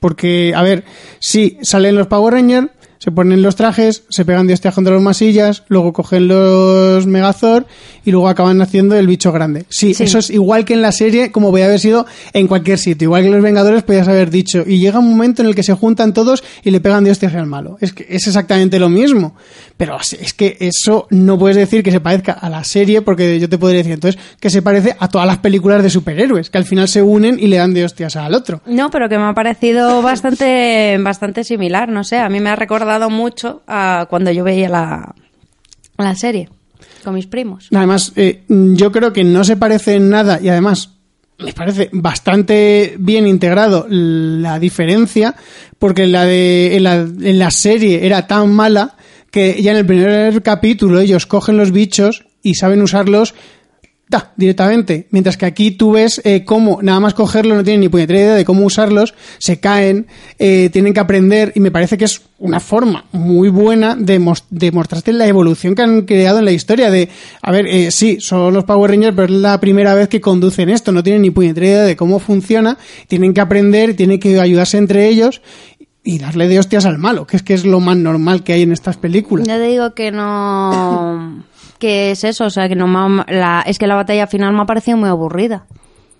Porque, a ver, sí, salen los Power Rangers, se ponen los trajes, se pegan de hostias contra los masillas, luego cogen los Megazord y luego acaban haciendo el bicho grande. Sí, Sí. eso es igual que en la serie, como podía haber sido en cualquier sitio. Igual que los Vengadores podías haber dicho. Y llega un momento en el que se juntan todos y le pegan de hostias al malo. Es que es exactamente lo mismo. Pero es que eso no puedes decir que se parezca a la serie, porque yo te podría decir entonces que se parece a todas las películas de superhéroes, que al final se unen y le dan de hostias al otro. No, pero que me ha parecido bastante, bastante similar, no sé, a mí me ha recordado mucho a cuando yo veía la, la serie con mis primos. Además, eh, yo creo que no se parece en nada y además me parece bastante bien integrado la diferencia porque la de en la, en la serie era tan mala que ya en el primer capítulo ellos cogen los bichos y saben usarlos ta, directamente. Mientras que aquí tú ves eh, cómo nada más cogerlo no tienen ni puñetera idea de cómo usarlos, se caen, eh, tienen que aprender y me parece que es una forma muy buena de, mos- de mostrarte la evolución que han creado en la historia de, a ver, eh, sí, son los Power Rangers, pero es la primera vez que conducen esto, no tienen ni puñetera idea de cómo funciona, tienen que aprender, tienen que ayudarse entre ellos y darle de hostias al malo, que es que es lo más normal que hay en estas películas. Ya te digo que no... que es eso, o sea, que no me ha- la, es que la batalla final me ha parecido muy aburrida.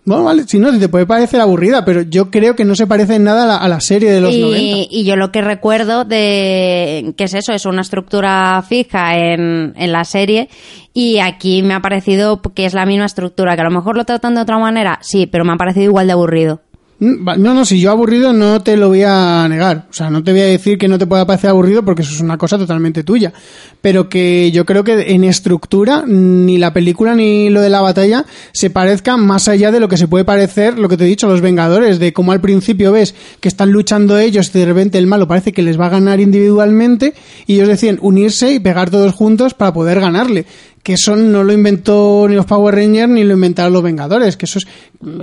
Bueno, vale, si no, si te puede parecer aburrida, pero yo creo que no se parece en nada a la, a la serie de los 90. Y, y yo lo que recuerdo de que es eso, es una estructura fija en, en la serie y aquí me ha parecido que es la misma estructura, que a lo mejor lo tratan de otra manera, sí, pero me ha parecido igual de aburrido. Mm, No, no, si yo aburrido no te lo voy a negar. O sea, no te voy a decir que no te pueda parecer aburrido porque eso es una cosa totalmente tuya. Pero que yo creo que en estructura ni la película ni lo de la batalla se parezcan más allá de lo que se puede parecer, lo que te he dicho, los Vengadores, de cómo al principio ves que están luchando ellos y de repente el malo parece que les va a ganar individualmente y ellos deciden unirse y pegar todos juntos para poder ganarle que eso no lo inventó ni los Power Rangers ni lo inventaron los Vengadores, que eso es,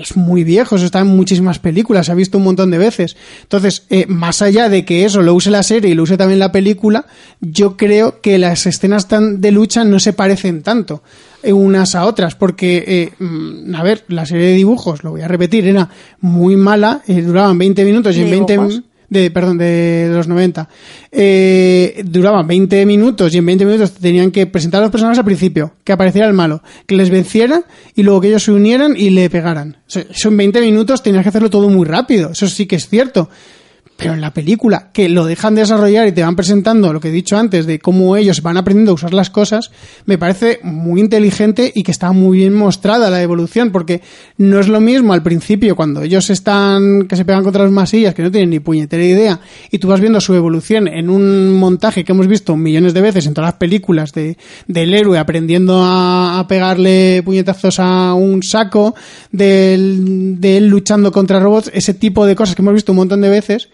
es muy viejo, eso está en muchísimas películas, se ha visto un montón de veces. Entonces, eh, más allá de que eso lo use la serie y lo use también la película, yo creo que las escenas tan de lucha no se parecen tanto eh, unas a otras, porque, eh, mm, a ver, la serie de dibujos, lo voy a repetir, era muy mala, eh, duraban 20 minutos y ¿De en 20 dibujos? De, perdón, de, los 90, eh, duraban 20 minutos y en 20 minutos tenían que presentar a los personajes al principio, que apareciera el malo, que les venciera y luego que ellos se unieran y le pegaran. O sea, Eso en 20 minutos tenías que hacerlo todo muy rápido, eso sí que es cierto. Pero en la película, que lo dejan de desarrollar y te van presentando lo que he dicho antes de cómo ellos van aprendiendo a usar las cosas, me parece muy inteligente y que está muy bien mostrada la evolución, porque no es lo mismo al principio cuando ellos están, que se pegan contra las masillas, que no tienen ni puñetera idea, y tú vas viendo su evolución en un montaje que hemos visto millones de veces en todas las películas de, del héroe aprendiendo a, pegarle puñetazos a un saco, de él luchando contra robots, ese tipo de cosas que hemos visto un montón de veces,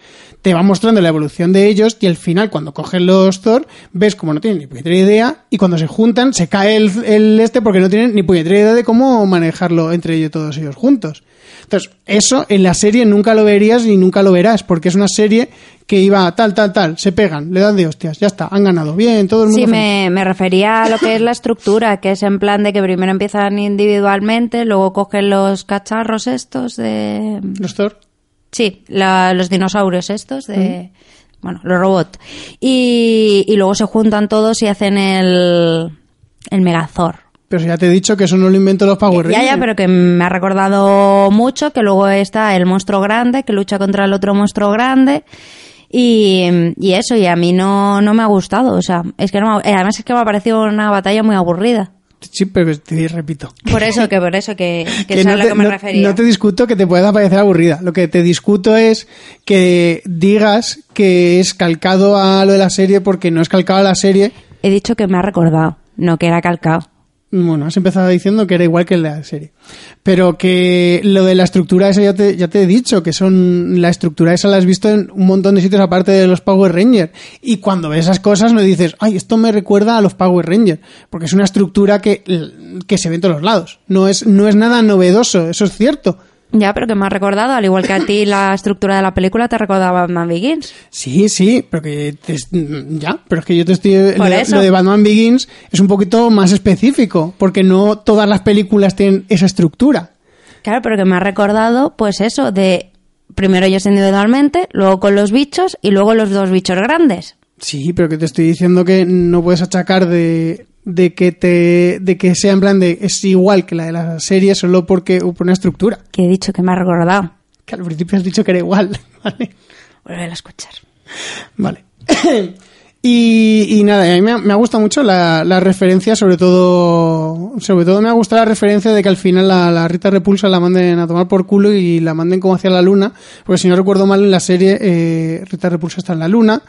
te va mostrando la evolución de ellos y al final cuando cogen los Thor ves como no tienen ni puñetera idea y cuando se juntan se cae el, el este porque no tienen ni puñetera idea de cómo manejarlo entre ellos todos ellos juntos. Entonces, eso en la serie nunca lo verías ni nunca lo verás porque es una serie que iba tal, tal, tal, se pegan, le dan de hostias, ya está, han ganado, bien, todo el mundo Sí, me, me refería a lo que es la [laughs] estructura, que es en plan de que primero empiezan individualmente, luego cogen los cacharros estos de... Los Thor. Sí, la- los dinosaurios estos de... Bueno, los robots. Y, y luego se juntan todos y hacen el, el Megazord. Pero ya te he dicho que eso no lo inventó los Power Ya, Rangers. ya, pero que me ha recordado mucho que luego está el monstruo grande que lucha contra el otro monstruo grande y, y eso, y a mí no, no me ha gustado, o sea, es que no me ha- además es que me ha parecido una batalla muy aburrida. Sí, pero te repito. Por eso, que por eso, que, que, Que es a no lo te, que me no- refería. no te discuto que te pueda parecer aburrida. Lo que te discuto es que digas que es calcado a lo de la serie porque no es calcado a la serie. He dicho que me ha recordado, no que era calcado. Bueno, has empezado diciendo que era igual que la serie. Pero que lo de la estructura esa ya te, ya te he dicho, que son la estructura esa la has visto en un montón de sitios aparte de los Power Rangers. Y cuando ves esas cosas no dices, ay, esto me recuerda a los Power Rangers. Porque es una estructura que, que se ve en todos los lados. No es, no es nada novedoso, eso es cierto. Ya, pero que me ha recordado, al igual que a ti la [laughs] estructura de la película te recordaba Batman Begins. Sí, sí, pero que te- ya, pero es que yo te estoy lo, lo de Batman Begins es un poquito más específico, porque no todas las películas tienen esa estructura. Claro, pero que me ha recordado, pues eso, de primero ellos individualmente, luego con los bichos y luego los dos bichos grandes. Sí, pero que te estoy diciendo que no puedes achacar de, de que te de que sea en plan de es igual que la de la serie solo porque hubo una estructura. Que he dicho que me ha recordado. Que al principio has dicho que era igual, [laughs] ¿vale? Volver a escuchar. Vale. [coughs] Y, y nada, a mí me ha, me ha gustado mucho la, la referencia, sobre todo, sobre todo me ha gustado la referencia de que al final la, la Rita Repulsa la manden a tomar por culo y la manden como hacia la luna, porque si no recuerdo mal en la serie eh, Rita Repulsa está en la luna.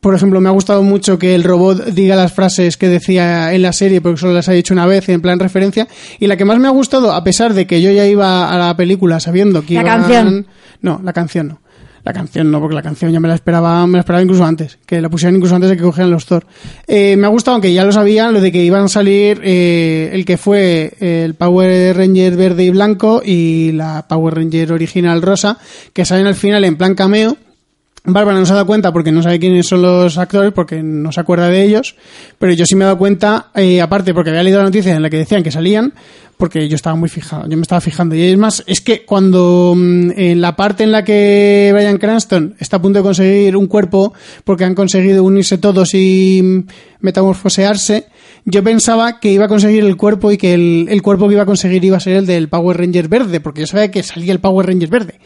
Por ejemplo, me ha gustado mucho que el robot diga las frases que decía en la serie, porque solo las ha dicho una vez en plan referencia. Y la que más me ha gustado, a pesar de que yo ya iba a la película sabiendo que La iban- canción. No, la canción no. La canción no, porque la canción ya me la esperaba, me la esperaba incluso antes, que la pusieran incluso antes de que cogieran los Thor. Eh, me ha gustado, aunque ya lo sabía, lo de que iban a salir eh, el que fue el Power Ranger verde y blanco y la Power Ranger original rosa, que salen al final en plan cameo. Bárbara no se ha dado cuenta porque no sabe quiénes son los actores, porque no se acuerda de ellos, pero yo sí me he dado cuenta, eh, aparte porque había leído la noticia en la que decían que salían, porque yo estaba muy fijado, yo me estaba fijando. Y es más, es que cuando mm, en la parte en la que Brian Cranston está a punto de conseguir un cuerpo, porque han conseguido unirse todos y mm, metamorfosearse, yo pensaba que iba a conseguir el cuerpo y que el, el cuerpo que iba a conseguir iba a ser el del Power Ranger verde, porque yo sabía que salía el Power Ranger verde.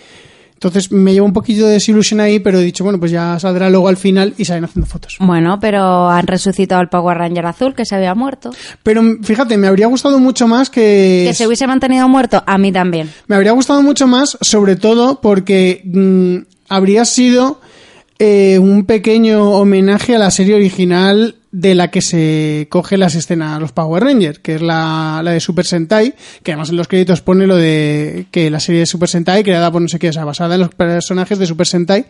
Entonces me llevo un poquillo de desilusión ahí, pero he dicho, bueno, pues ya saldrá luego al final y salen haciendo fotos. Bueno, pero han resucitado al Power Ranger azul que se había muerto. Pero fíjate, me habría gustado mucho más que... Que se hubiese mantenido muerto, a mí también. Me habría gustado mucho más, sobre todo porque mm, habría sido eh, un pequeño homenaje a la serie original de la que se coge las escenas los Power Rangers, que es la, la de Super Sentai, que además en los créditos pone lo de que la serie de Super Sentai, creada por no sé qué, o sea, basada en los personajes de Super Sentai,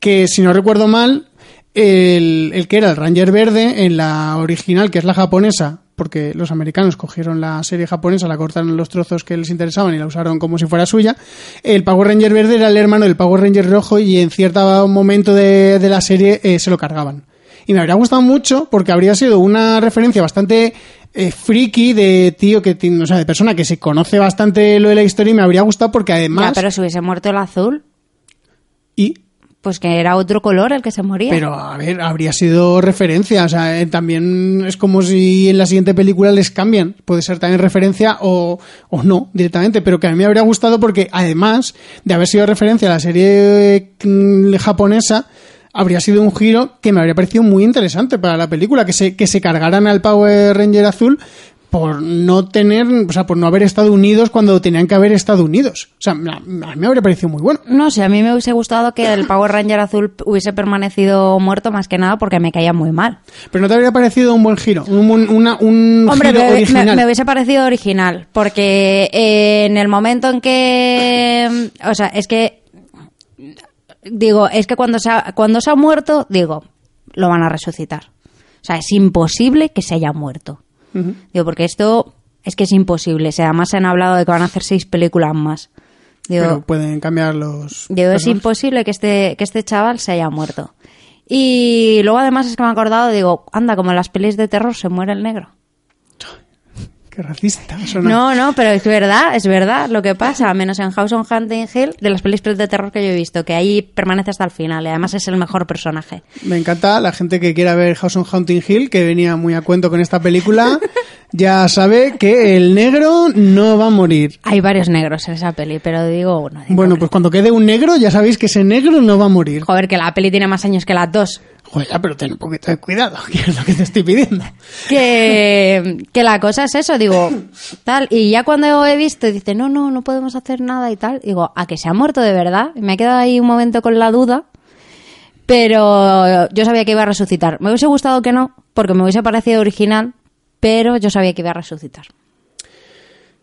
que si no recuerdo mal, el, el que era el Ranger Verde en la original, que es la japonesa, porque los americanos cogieron la serie japonesa, la cortaron los trozos que les interesaban y la usaron como si fuera suya. El Power Ranger Verde era el hermano del Power Ranger Rojo y en cierto momento de, de la serie eh, se lo cargaban. Y me habría gustado mucho porque habría sido una referencia bastante eh, friki de tío que o sea, de persona que se conoce bastante lo de la historia y me habría gustado porque además Ya, pero si hubiese muerto el azul, y pues que era otro color el que se moría. Pero, a ver, habría sido referencia. O sea, eh, también es como si en la siguiente película les cambian. Puede ser también referencia o, o no, directamente. Pero que a mí me habría gustado porque, además de haber sido referencia a la serie mm, japonesa, habría sido un giro que me habría parecido muy interesante para la película. Que se, que se cargaran al Power Ranger azul por no tener, o sea, por no haber estado unidos cuando tenían que haber estado unidos. O sea, a mí me habría parecido muy bueno. No sé, a mí me hubiese gustado que el Power Ranger azul hubiese permanecido muerto más que nada porque me caía muy mal. Pero no te habría parecido un buen giro, un, un- una- un Hombre, giro me, original. me- me hubiese parecido original, porque eh, en el momento en que, o sea, es que digo, es que cuando se ha, cuando se ha muerto, digo, lo van a resucitar. O sea, es imposible que se haya muerto. Digo, porque esto es que es imposible. O sea, además se han hablado de que van a hacer seis películas más. Digo, Pero pueden cambiar los. Digo, es imposible que este, que este chaval se haya muerto. Y luego además es que me he acordado, digo, anda, como en las pelis de terror se muere el negro. Qué racista. suena. No, no, pero es verdad, es verdad lo que pasa, menos en House on Hunting Hill, de las pelis de terror que yo he visto, que ahí permanece hasta el final y además es el mejor personaje. Me encanta la gente que quiera ver House on Haunting Hill, que venía muy a cuento con esta película, [laughs] ya sabe que el negro no va a morir. Hay varios negros en esa peli, pero digo, bueno, digo, Bueno, pues cuando quede un negro, ya sabéis que ese negro no va a morir. joder, que la peli tiene más años que las dos. Joder, pero ten un poquito de cuidado, [laughs] que es lo que te estoy pidiendo. que, que la cosa es eso, digo, tal, y ya cuando he visto, dice, no, no, no podemos hacer nada y tal, digo, a que se ha muerto de verdad, me he quedado ahí un momento con la duda, pero yo sabía que iba a resucitar. Me hubiese gustado que no, porque me hubiese parecido original, pero yo sabía que iba a resucitar.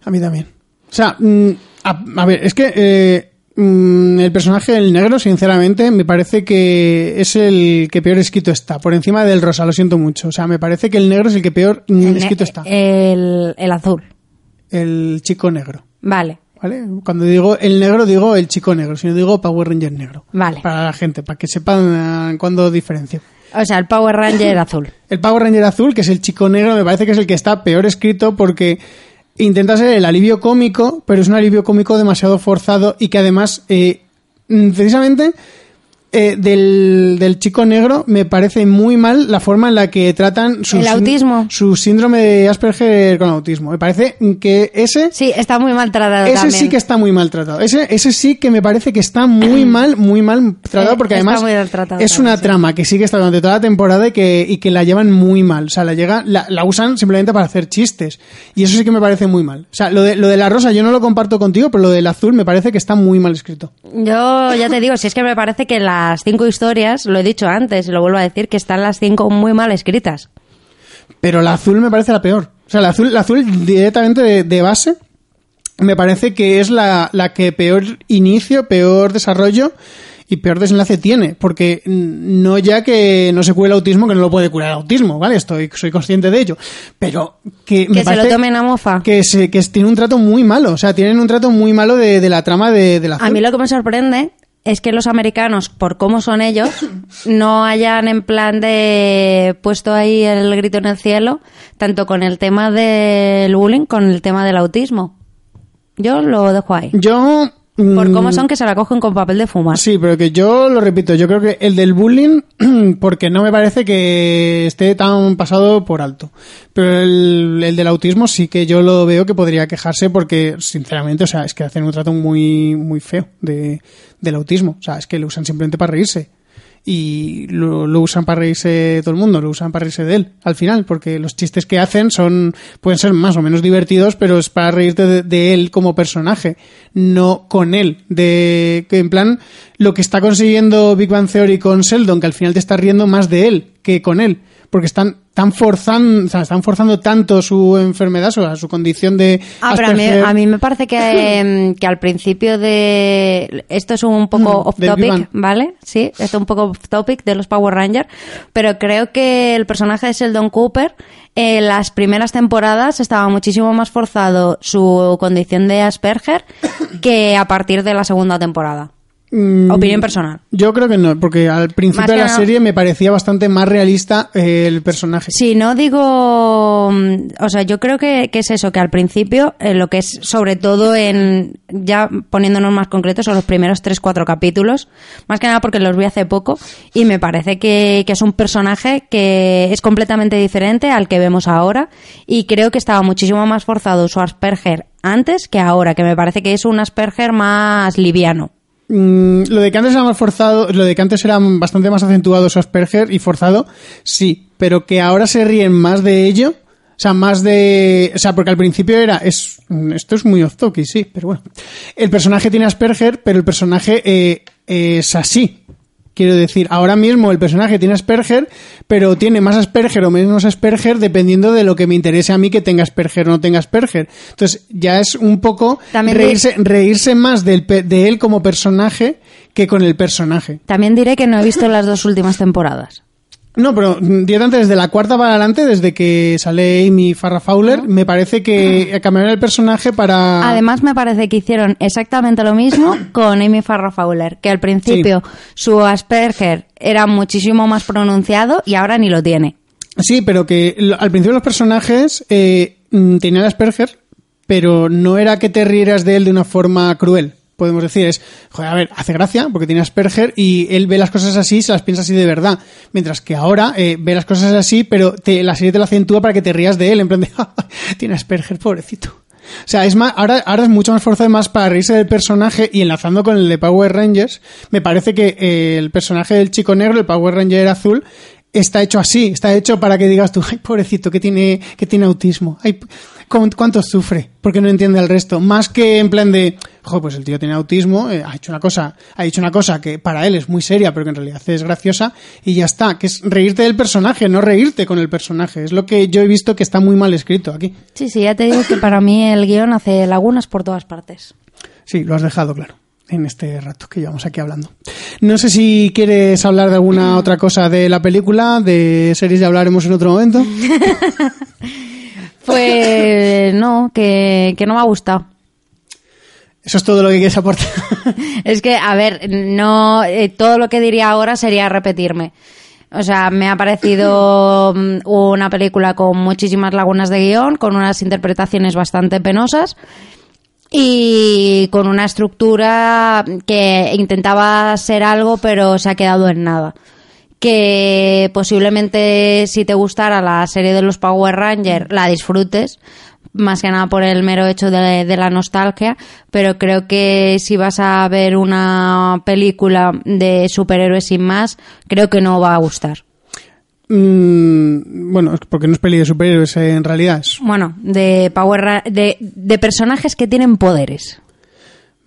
A mí también. O sea, mm, a, a ver, es que eh, mm, el personaje del negro, sinceramente, me parece que es el que peor escrito está. Por encima del rosa, lo siento mucho. O sea, me parece que el negro es el que peor mm, El escrito está. El, el azul. El chico negro. Vale, ¿Vale? Cuando digo el negro, digo el chico negro. Si no digo Power Ranger negro. vale. Para la gente, para que sepan eh, cuándo diferencio. O sea, el Power Ranger [coughs] azul. El Power Ranger azul, que es el chico negro, me parece que es el que está peor escrito porque intenta ser el alivio cómico, pero es un alivio cómico demasiado forzado y que además, eh, mm, precisamente, eh, del, del chico negro me parece muy mal la forma en la que tratan su, El autismo. su síndrome de Asperger con autismo. Me parece que ese Sí, está muy mal tratado ese también. sí que está muy mal tratado. Ese, ese sí que me parece que está muy [clears throat] mal, muy mal tratado, Eh, porque está además muy tratado es una sí. trama que sigue estando durante toda la temporada y que, y que la llevan muy mal. O sea, la, llega, la, la usan simplemente para hacer chistes. Y eso sí que me parece muy mal. O sea, lo de, lo de la rosa yo no lo comparto contigo, pero lo del azul me parece que está muy mal escrito. Yo ya te digo, si es que me parece que las cinco historias, lo he dicho antes y lo vuelvo a decir, que están las cinco muy mal escritas. Pero la azul me parece la peor. O sea, la azul, la azul directamente de, de base me parece que es la, la que peor inicio, peor desarrollo y peor desenlace tiene. Porque no ya que no se cure el autismo, que no lo puede curar el autismo, ¿vale? Estoy, soy consciente de ello. Pero que me Que se parece lo tomen a mofa. que, se, que tiene un trato muy malo. O sea, tienen un trato muy malo de, de la trama de, de la azul. A mí lo que me sorprende es que los americanos, por cómo son ellos, [coughs] no hayan en plan de puesto ahí el grito en el cielo, tanto con el tema del bullying, con el tema del autismo. Yo lo dejo ahí. Yo... Por mm, cómo son que se la cogen con papel de fumar. Sí, pero que yo lo repito, yo creo que el del bullying, [clears throat] porque no me parece que esté tan pasado por alto. Pero el, el del autismo sí que yo lo veo que podría quejarse porque, sinceramente, o sea, es que hacen un trato muy, muy feo de, del autismo. O sea, es que lo usan simplemente para reírse. Y lo, lo usan para reírse todo el mundo, lo usan para reírse de él, al final, porque los chistes que hacen son, pueden ser más o menos divertidos, pero es para reírte de, él como personaje, no con él. De, que en plan, lo que está consiguiendo Big Bang Theory con Sheldon, que al final te estás riendo más de él que con él, porque están tan forzando, o sea, están forzando tanto su enfermedad, o sea, su condición de Ah, pero a mí, a mí me parece que, em, que al principio de... Esto es un poco Mm, off topic, ¿vale? Sí, esto es un poco off topic de los Power Rangers, pero creo que el personaje de Sheldon Cooper en las primeras temporadas estaba muchísimo más forzado su condición de Asperger que a partir de la segunda temporada. Mm, Opinión personal. Yo creo que no, porque al principio de la serie me parecía bastante más realista eh, el personaje. Sí, no digo. mm, O sea, yo creo que, que es eso, que al principio, eh, lo que es sobre todo en. Ya poniéndonos más concretos, son los primeros 3-4 capítulos. Más que nada porque los vi hace poco. Y me parece que, que es un personaje que es completamente diferente al que vemos ahora. Y creo que estaba muchísimo más forzado su Asperger antes que ahora, que me parece que es un Asperger más liviano. Mm, lo de que antes era más forzado, lo de que antes era bastante más acentuado su Asperger y forzado, sí, pero que ahora se ríen más de ello, o sea, más de, o sea, porque al principio era, es, mm, esto es muy off sí, pero bueno, el personaje tiene Asperger, pero el personaje eh, es así. Quiero decir, ahora mismo el personaje tiene Asperger, pero tiene más Asperger o menos Asperger dependiendo de lo que me interese a mí que tenga Asperger o no tenga Asperger. Entonces, ya es un poco También reírse, reírse más del de él como personaje que con el personaje. También diré que no he visto las dos últimas temporadas. No, pero mm, directamente desde la cuarta para adelante, desde que sale Amy Farrah Fowler, me parece que cambiaron el personaje para... Además, me parece que hicieron exactamente lo mismo [coughs] con Amy Farrah Fowler, que al principio su Asperger era muchísimo más pronunciado y ahora ni lo tiene. Sí, pero que al principio los personajes eh, mm, tenían Asperger, pero no era que te rieras de él de una forma cruel. Podemos decir, es, joder, a ver, hace gracia porque tiene Asperger y él ve las cosas así se las piensa así de verdad. Mientras que ahora eh, ve las cosas así, pero te, la serie te lo acentúa para que te rías de él, en plan de, [laughs] tiene Asperger, pobrecito. O sea, es más, ahora, ahora es mucho más forzado más para reírse del personaje y enlazando con el de Power Rangers, me parece que eh, el personaje del chico negro, el Power Ranger azul, está hecho así, está hecho para que digas tú, ay, pobrecito, que tiene, que tiene autismo, ¿cuánto, sufre? Porque no entiende el resto. Más que en plan de, jo, pues el tío tiene autismo, eh, ha hecho una cosa, ha dicho una cosa que para él es muy seria, pero que en realidad es graciosa, y ya está, que es reírte del personaje, no reírte con el personaje. Es lo que yo he visto que está muy mal escrito aquí. Sí, sí, ya te digo que para mí el guion hace lagunas por todas partes. Sí, lo has dejado claro en este rato que llevamos aquí hablando. No sé si quieres hablar de alguna otra cosa de la película, de series ya hablaremos en otro momento. [laughs] Pues no, que, que no me ha gustado. Eso es todo lo que quieres aportar. [laughs] Es que, a ver, no eh, todo lo que diría ahora sería repetirme. O sea, me ha parecido mm, una película con muchísimas lagunas de guion, con unas interpretaciones bastante penosas y con una estructura que intentaba ser algo pero se ha quedado en nada. Que posiblemente si te gustara la serie de los Power Rangers la disfrutes, más que nada por el mero hecho de, de la nostalgia, pero creo que si vas a ver una película de superhéroes sin más, creo que no va a gustar. Mm, bueno, porque no es peli de superhéroes eh, en realidad. Es, Bueno, de Power de, de personajes que tienen poderes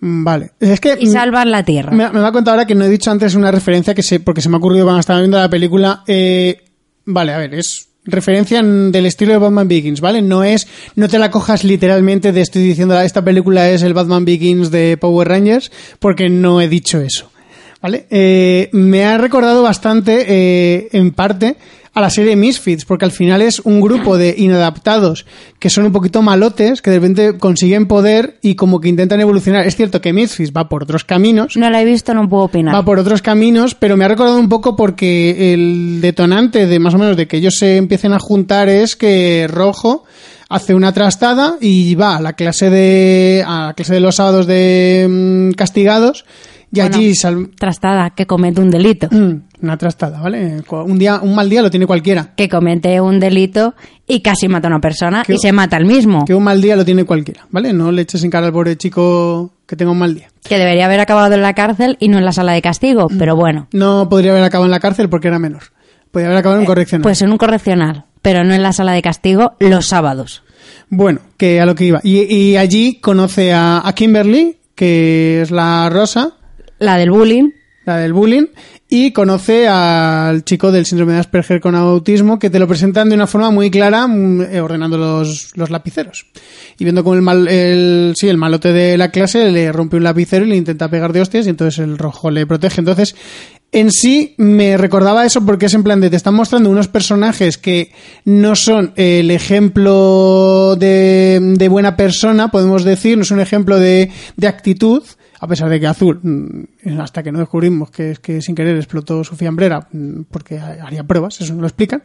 vale. Es que y salvan la Tierra. me, me va a contar ahora que no he dicho antes una referencia que sé, porque se me ha ocurrido cuando estaba viendo la película. Eh, vale, a ver, es referencia en- del estilo de Batman Begins, ¿vale? No es, no te la cojas literalmente de estoy diciendo esta película es el Batman Begins de Power Rangers, porque no he dicho eso. ¿Vale? Eh, me ha recordado bastante, eh, en parte, a la serie Misfits, porque al final es un grupo de inadaptados que son un poquito malotes, que de repente consiguen poder y como que intentan evolucionar. Es cierto que Misfits va por otros caminos, No la he visto, no puedo opinar. va por otros caminos, pero me ha recordado un poco porque el detonante de más o menos de que ellos se empiecen a juntar es que Rojo hace una trastada y va a la clase de a la clase de los sábados de mm, castigados y Bueno, allí sal- Trastada, que comete un delito. Mm, una trastada, ¿vale? Un día un mal día lo tiene cualquiera. Que comete un delito y casi mata a una persona Que- y se mata al mismo. Que un mal día lo tiene cualquiera, ¿vale? No le eches en cara al pobre chico que tenga un mal día. Que debería haber acabado en la cárcel y no en la sala de castigo, Mm. pero bueno. No podría haber acabado en la cárcel porque era menor. Podría haber acabado en correccional. Pues en un correccional, pero no en la sala de castigo los sábados. Bueno, que a lo que iba. Y, y allí conoce a, a Kimberly, que es la rosa, La del bullying. la del bullying, y conoce al chico del síndrome de Asperger con autismo, que te lo presentan de una forma muy clara, mm, eh, ordenando los, los lapiceros. Y viendo como el, mal, el, sí, el malote de la clase le rompe un lapicero y le intenta pegar de hostias, y entonces el rojo le protege. Entonces, en sí me recordaba eso porque es en plan de te están mostrando unos personajes que no son el ejemplo de, de buena persona, podemos decir, no es un ejemplo de, de actitud, a pesar de que Azul, mm, hasta que no descubrimos que es que sin querer explotó su fiambrera, mm, porque haría pruebas, eso no lo explican,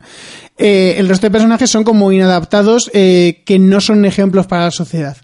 eh, el resto de personajes son como inadaptados eh, que no son ejemplos para la sociedad.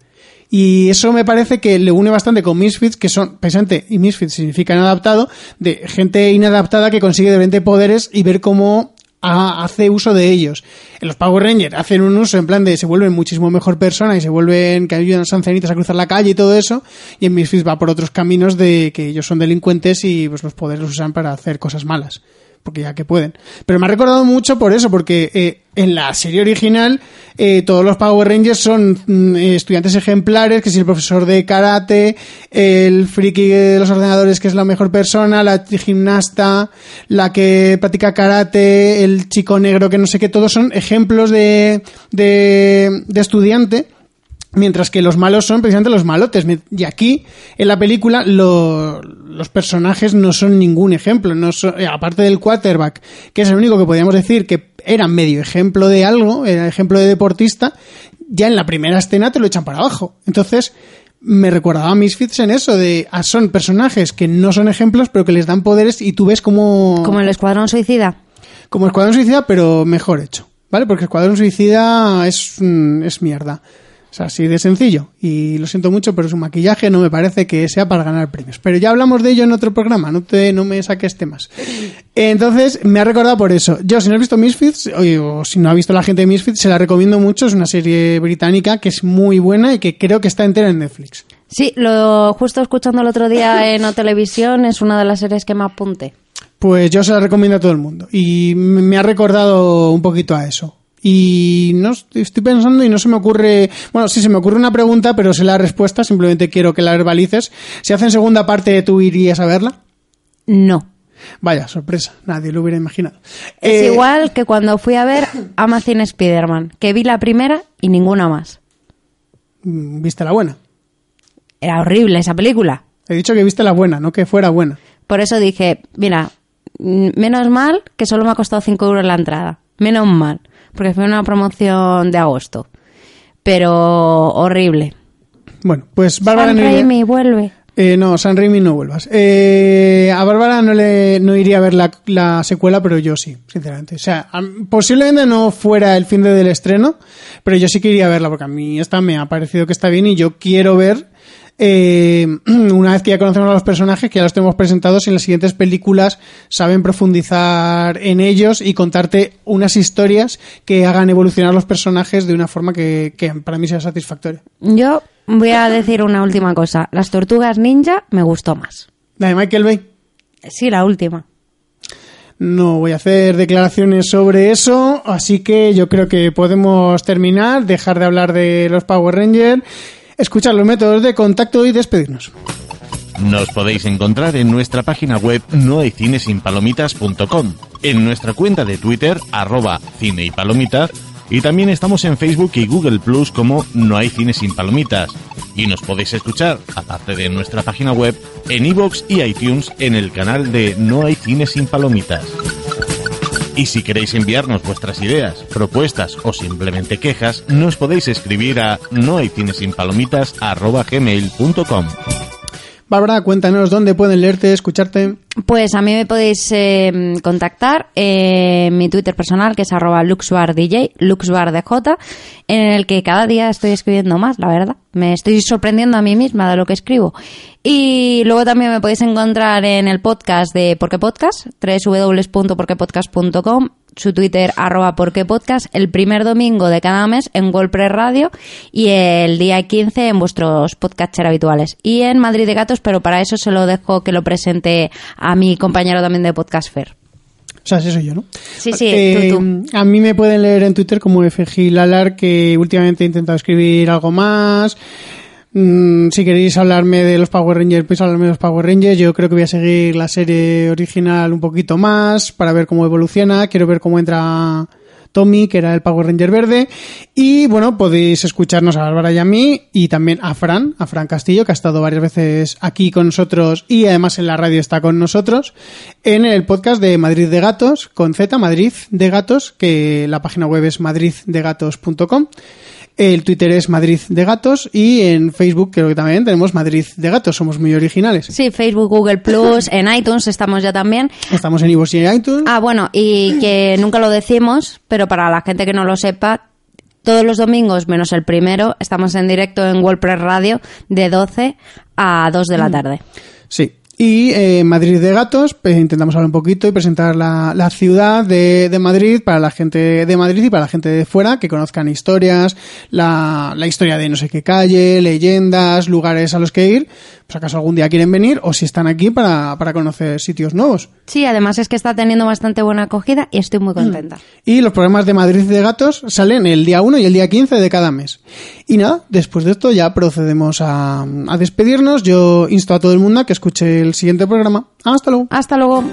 Y eso me parece que le une bastante con Misfits, que son, precisamente, y Misfits significa inadaptado, de gente inadaptada que consigue de repente poderes y ver cómo ha- hace uso de ellos. Los Power Rangers hacen un uso en plan de se vuelven muchísimo mejor persona y se vuelven que ayudan a los a cruzar la calle y todo eso. Y en Misfits va por otros caminos de que ellos son delincuentes y pues los poderes los usan para hacer cosas malas. Porque ya que pueden. Pero me ha recordado mucho por eso, porque eh, en la serie original eh, todos los Power Rangers son mm, estudiantes ejemplares, que si el profesor de karate, el friki de los ordenadores que es la mejor persona, la gimnasta, la que practica karate, el chico negro que no sé qué, todos son ejemplos de, de, de estudiante. Mientras que los malos son precisamente los malotes. Y aquí, en la película, lo- los personajes no son ningún ejemplo. No son- eh, aparte del quarterback, que es el único que podríamos decir que era medio ejemplo de algo, era ejemplo de deportista, ya en la primera escena te lo echan para abajo. Entonces, me recordaba a Misfits en eso, de ah, son personajes que no son ejemplos, pero que les dan poderes y tú ves como... Como el Escuadrón Suicida. Como Escuadrón Suicida, pero mejor hecho. ¿Vale? Porque Escuadrón Suicida es, mm, es mierda. O sea, así de sencillo. Y lo siento mucho, pero su maquillaje no me parece que sea para ganar premios. Pero ya hablamos de ello en otro programa, no, te, no me saques temas. Entonces, me ha recordado por eso. Yo, si no has visto Misfits, o, o si no ha visto la gente de Misfits, se la recomiendo mucho. Es una serie británica que es muy buena y que creo que está entera en Netflix. Sí, lo justo escuchando el otro día en O Televisión es una de las series que me apunté. Pues yo se la recomiendo a todo el mundo. Y me ha recordado un poquito a eso. Y no estoy pensando y no se me ocurre. Bueno, sí se me ocurre una pregunta, pero sé la respuesta. Simplemente quiero que la verbalices. Si hacen segunda parte, ¿tú irías a verla? No. Vaya, sorpresa. Nadie lo hubiera imaginado. Es Eh, igual que cuando fui a ver Amazon Spider-Man, que vi la primera y ninguna más. mm, ¿Viste la buena? Era horrible esa película. He dicho que viste la buena, no que fuera buena. Por eso dije, mira, mm, menos mal que solo me ha costado 5 euros la entrada. Menos mal. Porque fue una promoción de agosto. Pero horrible. Bueno, pues Bárbara Sam no iría- vuelve. Eh, no, San Raimi no vuelvas. Eh, a Bárbara no le no iría a ver la, la secuela, pero yo sí, sinceramente. O sea, posiblemente no fuera el fin de del estreno, pero yo sí que iría a verla porque a mí esta me ha parecido que está bien y yo quiero ver eh, [clears throat] una vez que ya conocemos a los personajes, que ya los tenemos presentados, en las siguientes películas saben profundizar en ellos y contarte unas historias que hagan evolucionar los personajes de una forma que, que para mí sea satisfactoria. Yo voy a decir una última cosa. Las tortugas ninja me gustó más. La de Michael Bay. Sí, la última. No voy a hacer declaraciones sobre eso, así que yo creo que podemos terminar, dejar de hablar de los Power Rangers, escuchar los métodos de contacto y despedirnos. Nos podéis encontrar en nuestra página web nohaycinesinpalomitas.com, en nuestra cuenta de Twitter, arroba cine y palomitas, y también estamos en Facebook y Google Plus como No hay cine sin palomitas. Y nos podéis escuchar, aparte de nuestra página web, en iVoox y iTunes en el canal de No hay cine sin palomitas. Y si queréis enviarnos vuestras ideas, propuestas o simplemente quejas, nos podéis escribir a nohaycinesinpalomitas.gmail.com Bárbara, cuéntanos dónde pueden leerte, escucharte. Pues a mí me podéis eh, contactar en mi Twitter personal, que es arroba luxbardj, en el que cada día estoy escribiendo más, la verdad. Me estoy sorprendiendo a mí misma de lo que escribo. Y luego también me podéis encontrar en el podcast de Porque Podcast, www.porquepodcast.com, su Twitter arroba porquepodcast, el primer domingo de cada mes en Golpre Radio y el día 15 en vuestros podcatcher habituales. Y en Madrid de Gatos, pero para eso se lo dejo que lo presente a mi compañero también de Podcast Fair. O sea, sí soy yo, ¿no? Sí, sí, Eh, tú, tú. A mí me pueden leer en Twitter como FGLalar, que últimamente he intentado escribir algo más. Mm, si queréis hablarme de los Power Rangers, pues hablarme de los Power Rangers. Yo creo que voy a seguir la serie original un poquito más para ver cómo evoluciona. Quiero ver cómo entra Tommy, que era el Power Ranger verde. Y bueno, podéis escucharnos a Bárbara y a mí, y también a Fran, a Fran Castillo, que ha estado varias veces aquí con nosotros y además en la radio está con nosotros, en el podcast de Madrid de Gatos, con Z, Madrid de Gatos, que la página web es madriddegatos.com. El Twitter es Madrid de Gatos y en Facebook creo que también tenemos Madrid de Gatos, somos muy originales. Sí, Facebook, Google Plus, [laughs] en iTunes estamos ya también. Estamos en iVoox y en iTunes. Ah, bueno, y que nunca lo decimos, pero para la gente que no lo sepa, todos los domingos, menos el primero, estamos en directo en WordPress Radio de 12 a 2 de la tarde. Sí. Y eh, Madrid de Gatos, pues, intentamos hablar un poquito y presentar la, la ciudad de, de Madrid para la gente de Madrid y para la gente de fuera que conozcan historias, la, la historia de no sé qué calle, leyendas, lugares a los que ir, pues acaso algún día quieren venir o si están aquí para, para conocer sitios nuevos. Sí, además es que está teniendo bastante buena acogida y estoy muy contenta. Y los programas de Madrid de Gatos salen el día 1 y el día 15 de cada mes. Y nada, después de esto ya procedemos a, a despedirnos. Yo insto a todo el mundo a que escuche el siguiente programa. Hasta luego. Hasta luego.